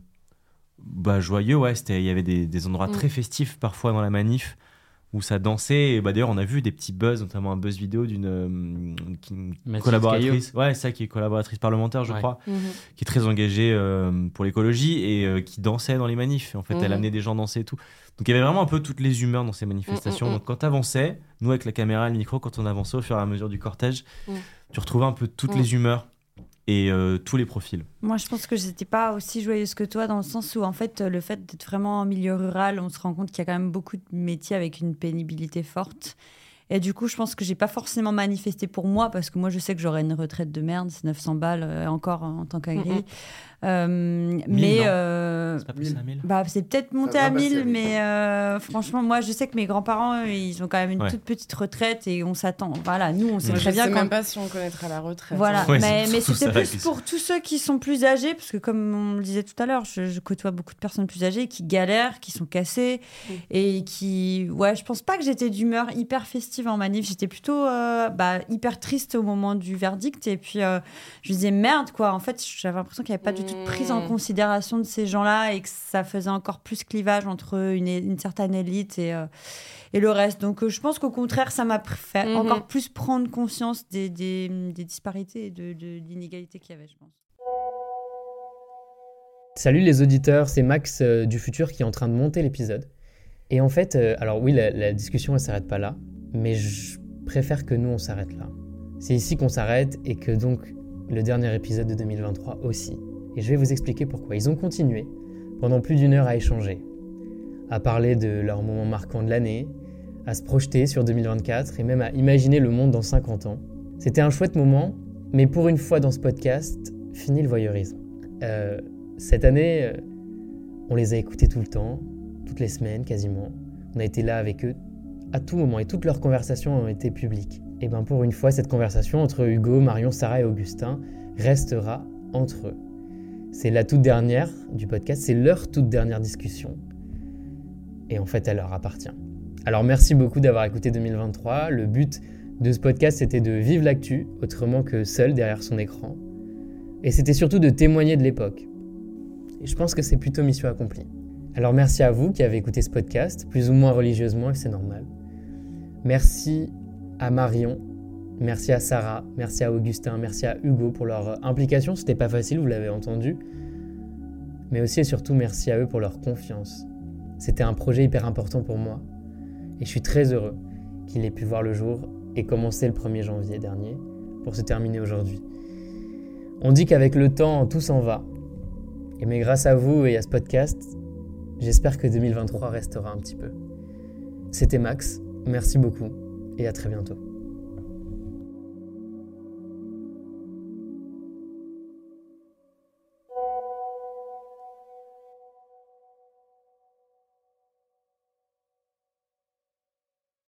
Speaker 3: bah, joyeux, ouais. Il y avait des, des endroits
Speaker 9: Mm.
Speaker 3: très festifs parfois dans la manif où ça dansait. Et bah, d'ailleurs, on a vu des petits buzz, notamment un buzz vidéo d'une euh, collaboratrice, ouais, ça qui est collaboratrice parlementaire, je
Speaker 5: Ouais.
Speaker 3: crois,
Speaker 9: Mhm.
Speaker 3: qui est très engagée euh, pour l'écologie et euh, qui dansait dans les manifs. En fait, elle
Speaker 9: Mhm.
Speaker 3: amenait des gens danser et tout. Donc il y avait vraiment un peu toutes les humeurs dans ces manifestations.
Speaker 9: Mm, mm, mm.
Speaker 3: Donc quand tu avançais, nous avec la caméra et le micro, quand on avançait au fur et à mesure du cortège, tu retrouvais un peu toutes les humeurs et euh, tous les profils.
Speaker 1: Moi, je pense que j'étais pas aussi joyeuse que toi dans le sens où, en fait, le fait d'être vraiment en milieu rural, on se rend compte qu'il y a quand même beaucoup de métiers avec une pénibilité forte. Et du coup, je pense que j'ai pas forcément manifesté pour moi parce que moi, je sais que j'aurais une retraite de merde, c'est 900 balles euh, encore en tant qu'agri.
Speaker 9: Mhm.
Speaker 1: Euh, mais euh,
Speaker 3: C'est pas passé à 1000
Speaker 1: bah, c'est peut-être monté à
Speaker 2: passer
Speaker 1: 1000,
Speaker 2: à 1000.
Speaker 1: mais euh, franchement, moi, je sais que mes grands-parents, ils ont quand même une
Speaker 3: Ouais.
Speaker 1: toute petite retraite et on s'attend. Voilà, nous, on sait
Speaker 9: Moi,
Speaker 1: très
Speaker 9: je
Speaker 1: bien
Speaker 9: sais
Speaker 1: quand
Speaker 9: même pas si on connaîtra la retraite.
Speaker 1: voilà,
Speaker 9: hein.
Speaker 3: Ouais,
Speaker 1: mais,
Speaker 3: c'est
Speaker 1: mais c'était plus pour tous ceux qui sont plus âgés, parce que comme on le disait tout à l'heure, je, je côtoie beaucoup de personnes plus âgées qui galèrent, qui sont cassées,
Speaker 9: Mm.
Speaker 1: et qui... Ouais, je pense pas que j'étais d'humeur hyper festive en manif, j'étais plutôt euh, bah, hyper triste au moment du verdict, et puis euh, je me disais merde, quoi, en fait, j'avais l'impression qu'il n'y avait pas du tout de prise en
Speaker 9: Mm.
Speaker 1: considération de ces gens-là, et que ça faisait encore plus clivage entre une, une certaine élite et... euh, et le reste. Donc, euh, je pense qu'au contraire, ça m'a fait
Speaker 9: Mhm.
Speaker 1: encore plus prendre conscience des, des, des disparités et de, de l'inégalité qu'il y avait, je pense.
Speaker 11: Salut les auditeurs, c'est Max euh, du futur qui est en train de monter l'épisode. Et en fait, euh, alors oui, la, la discussion elle s'arrête pas là, mais je préfère que nous on s'arrête là. C'est ici qu'on s'arrête et que donc le dernier épisode de 2023 aussi. Et je vais vous expliquer pourquoi. Ils ont continué pendant plus d'une heure à échanger, à parler de leurs moments marquants de l'année, à se projeter sur 2024 et même à imaginer le monde dans 50 ans. C'était un chouette moment, mais pour une fois dans ce podcast, fini le voyeurisme. Euh, cette année, euh, on les a écoutés tout le temps, toutes les semaines quasiment. On a été là avec eux à tout moment et toutes leurs conversations ont été publiques. Et bien pour une fois, cette conversation entre Hugo, Marion, Sarah et Augustin restera entre eux. C'est la toute dernière du podcast, c'est leur toute dernière discussion. Et en fait, elle leur appartient. Alors merci beaucoup d'avoir écouté 2023. Le but de ce podcast, c'était de vivre l'actu autrement que seul derrière son écran. Et c'était surtout de témoigner de l'époque. Et je pense que c'est plutôt mission accomplie. Alors merci à vous qui avez écouté ce podcast, plus ou moins religieusement, et c'est normal. Merci à Marion, merci à Sarah, merci à Augustin, merci à Hugo pour leur euh, implication. C'était pas facile, vous l'avez entendu. Mais aussi et surtout merci à eux pour leur confiance. C'était un projet hyper important pour moi. Et je suis très heureux qu'il ait pu voir le jour et commencer le 1er janvier dernier pour se terminer aujourd'hui. On dit qu'avec le temps, tout s'en va. Et mais grâce à vous et à ce podcast, j'espère que 2023 restera un petit peu. C'était Max, merci beaucoup et à très bientôt.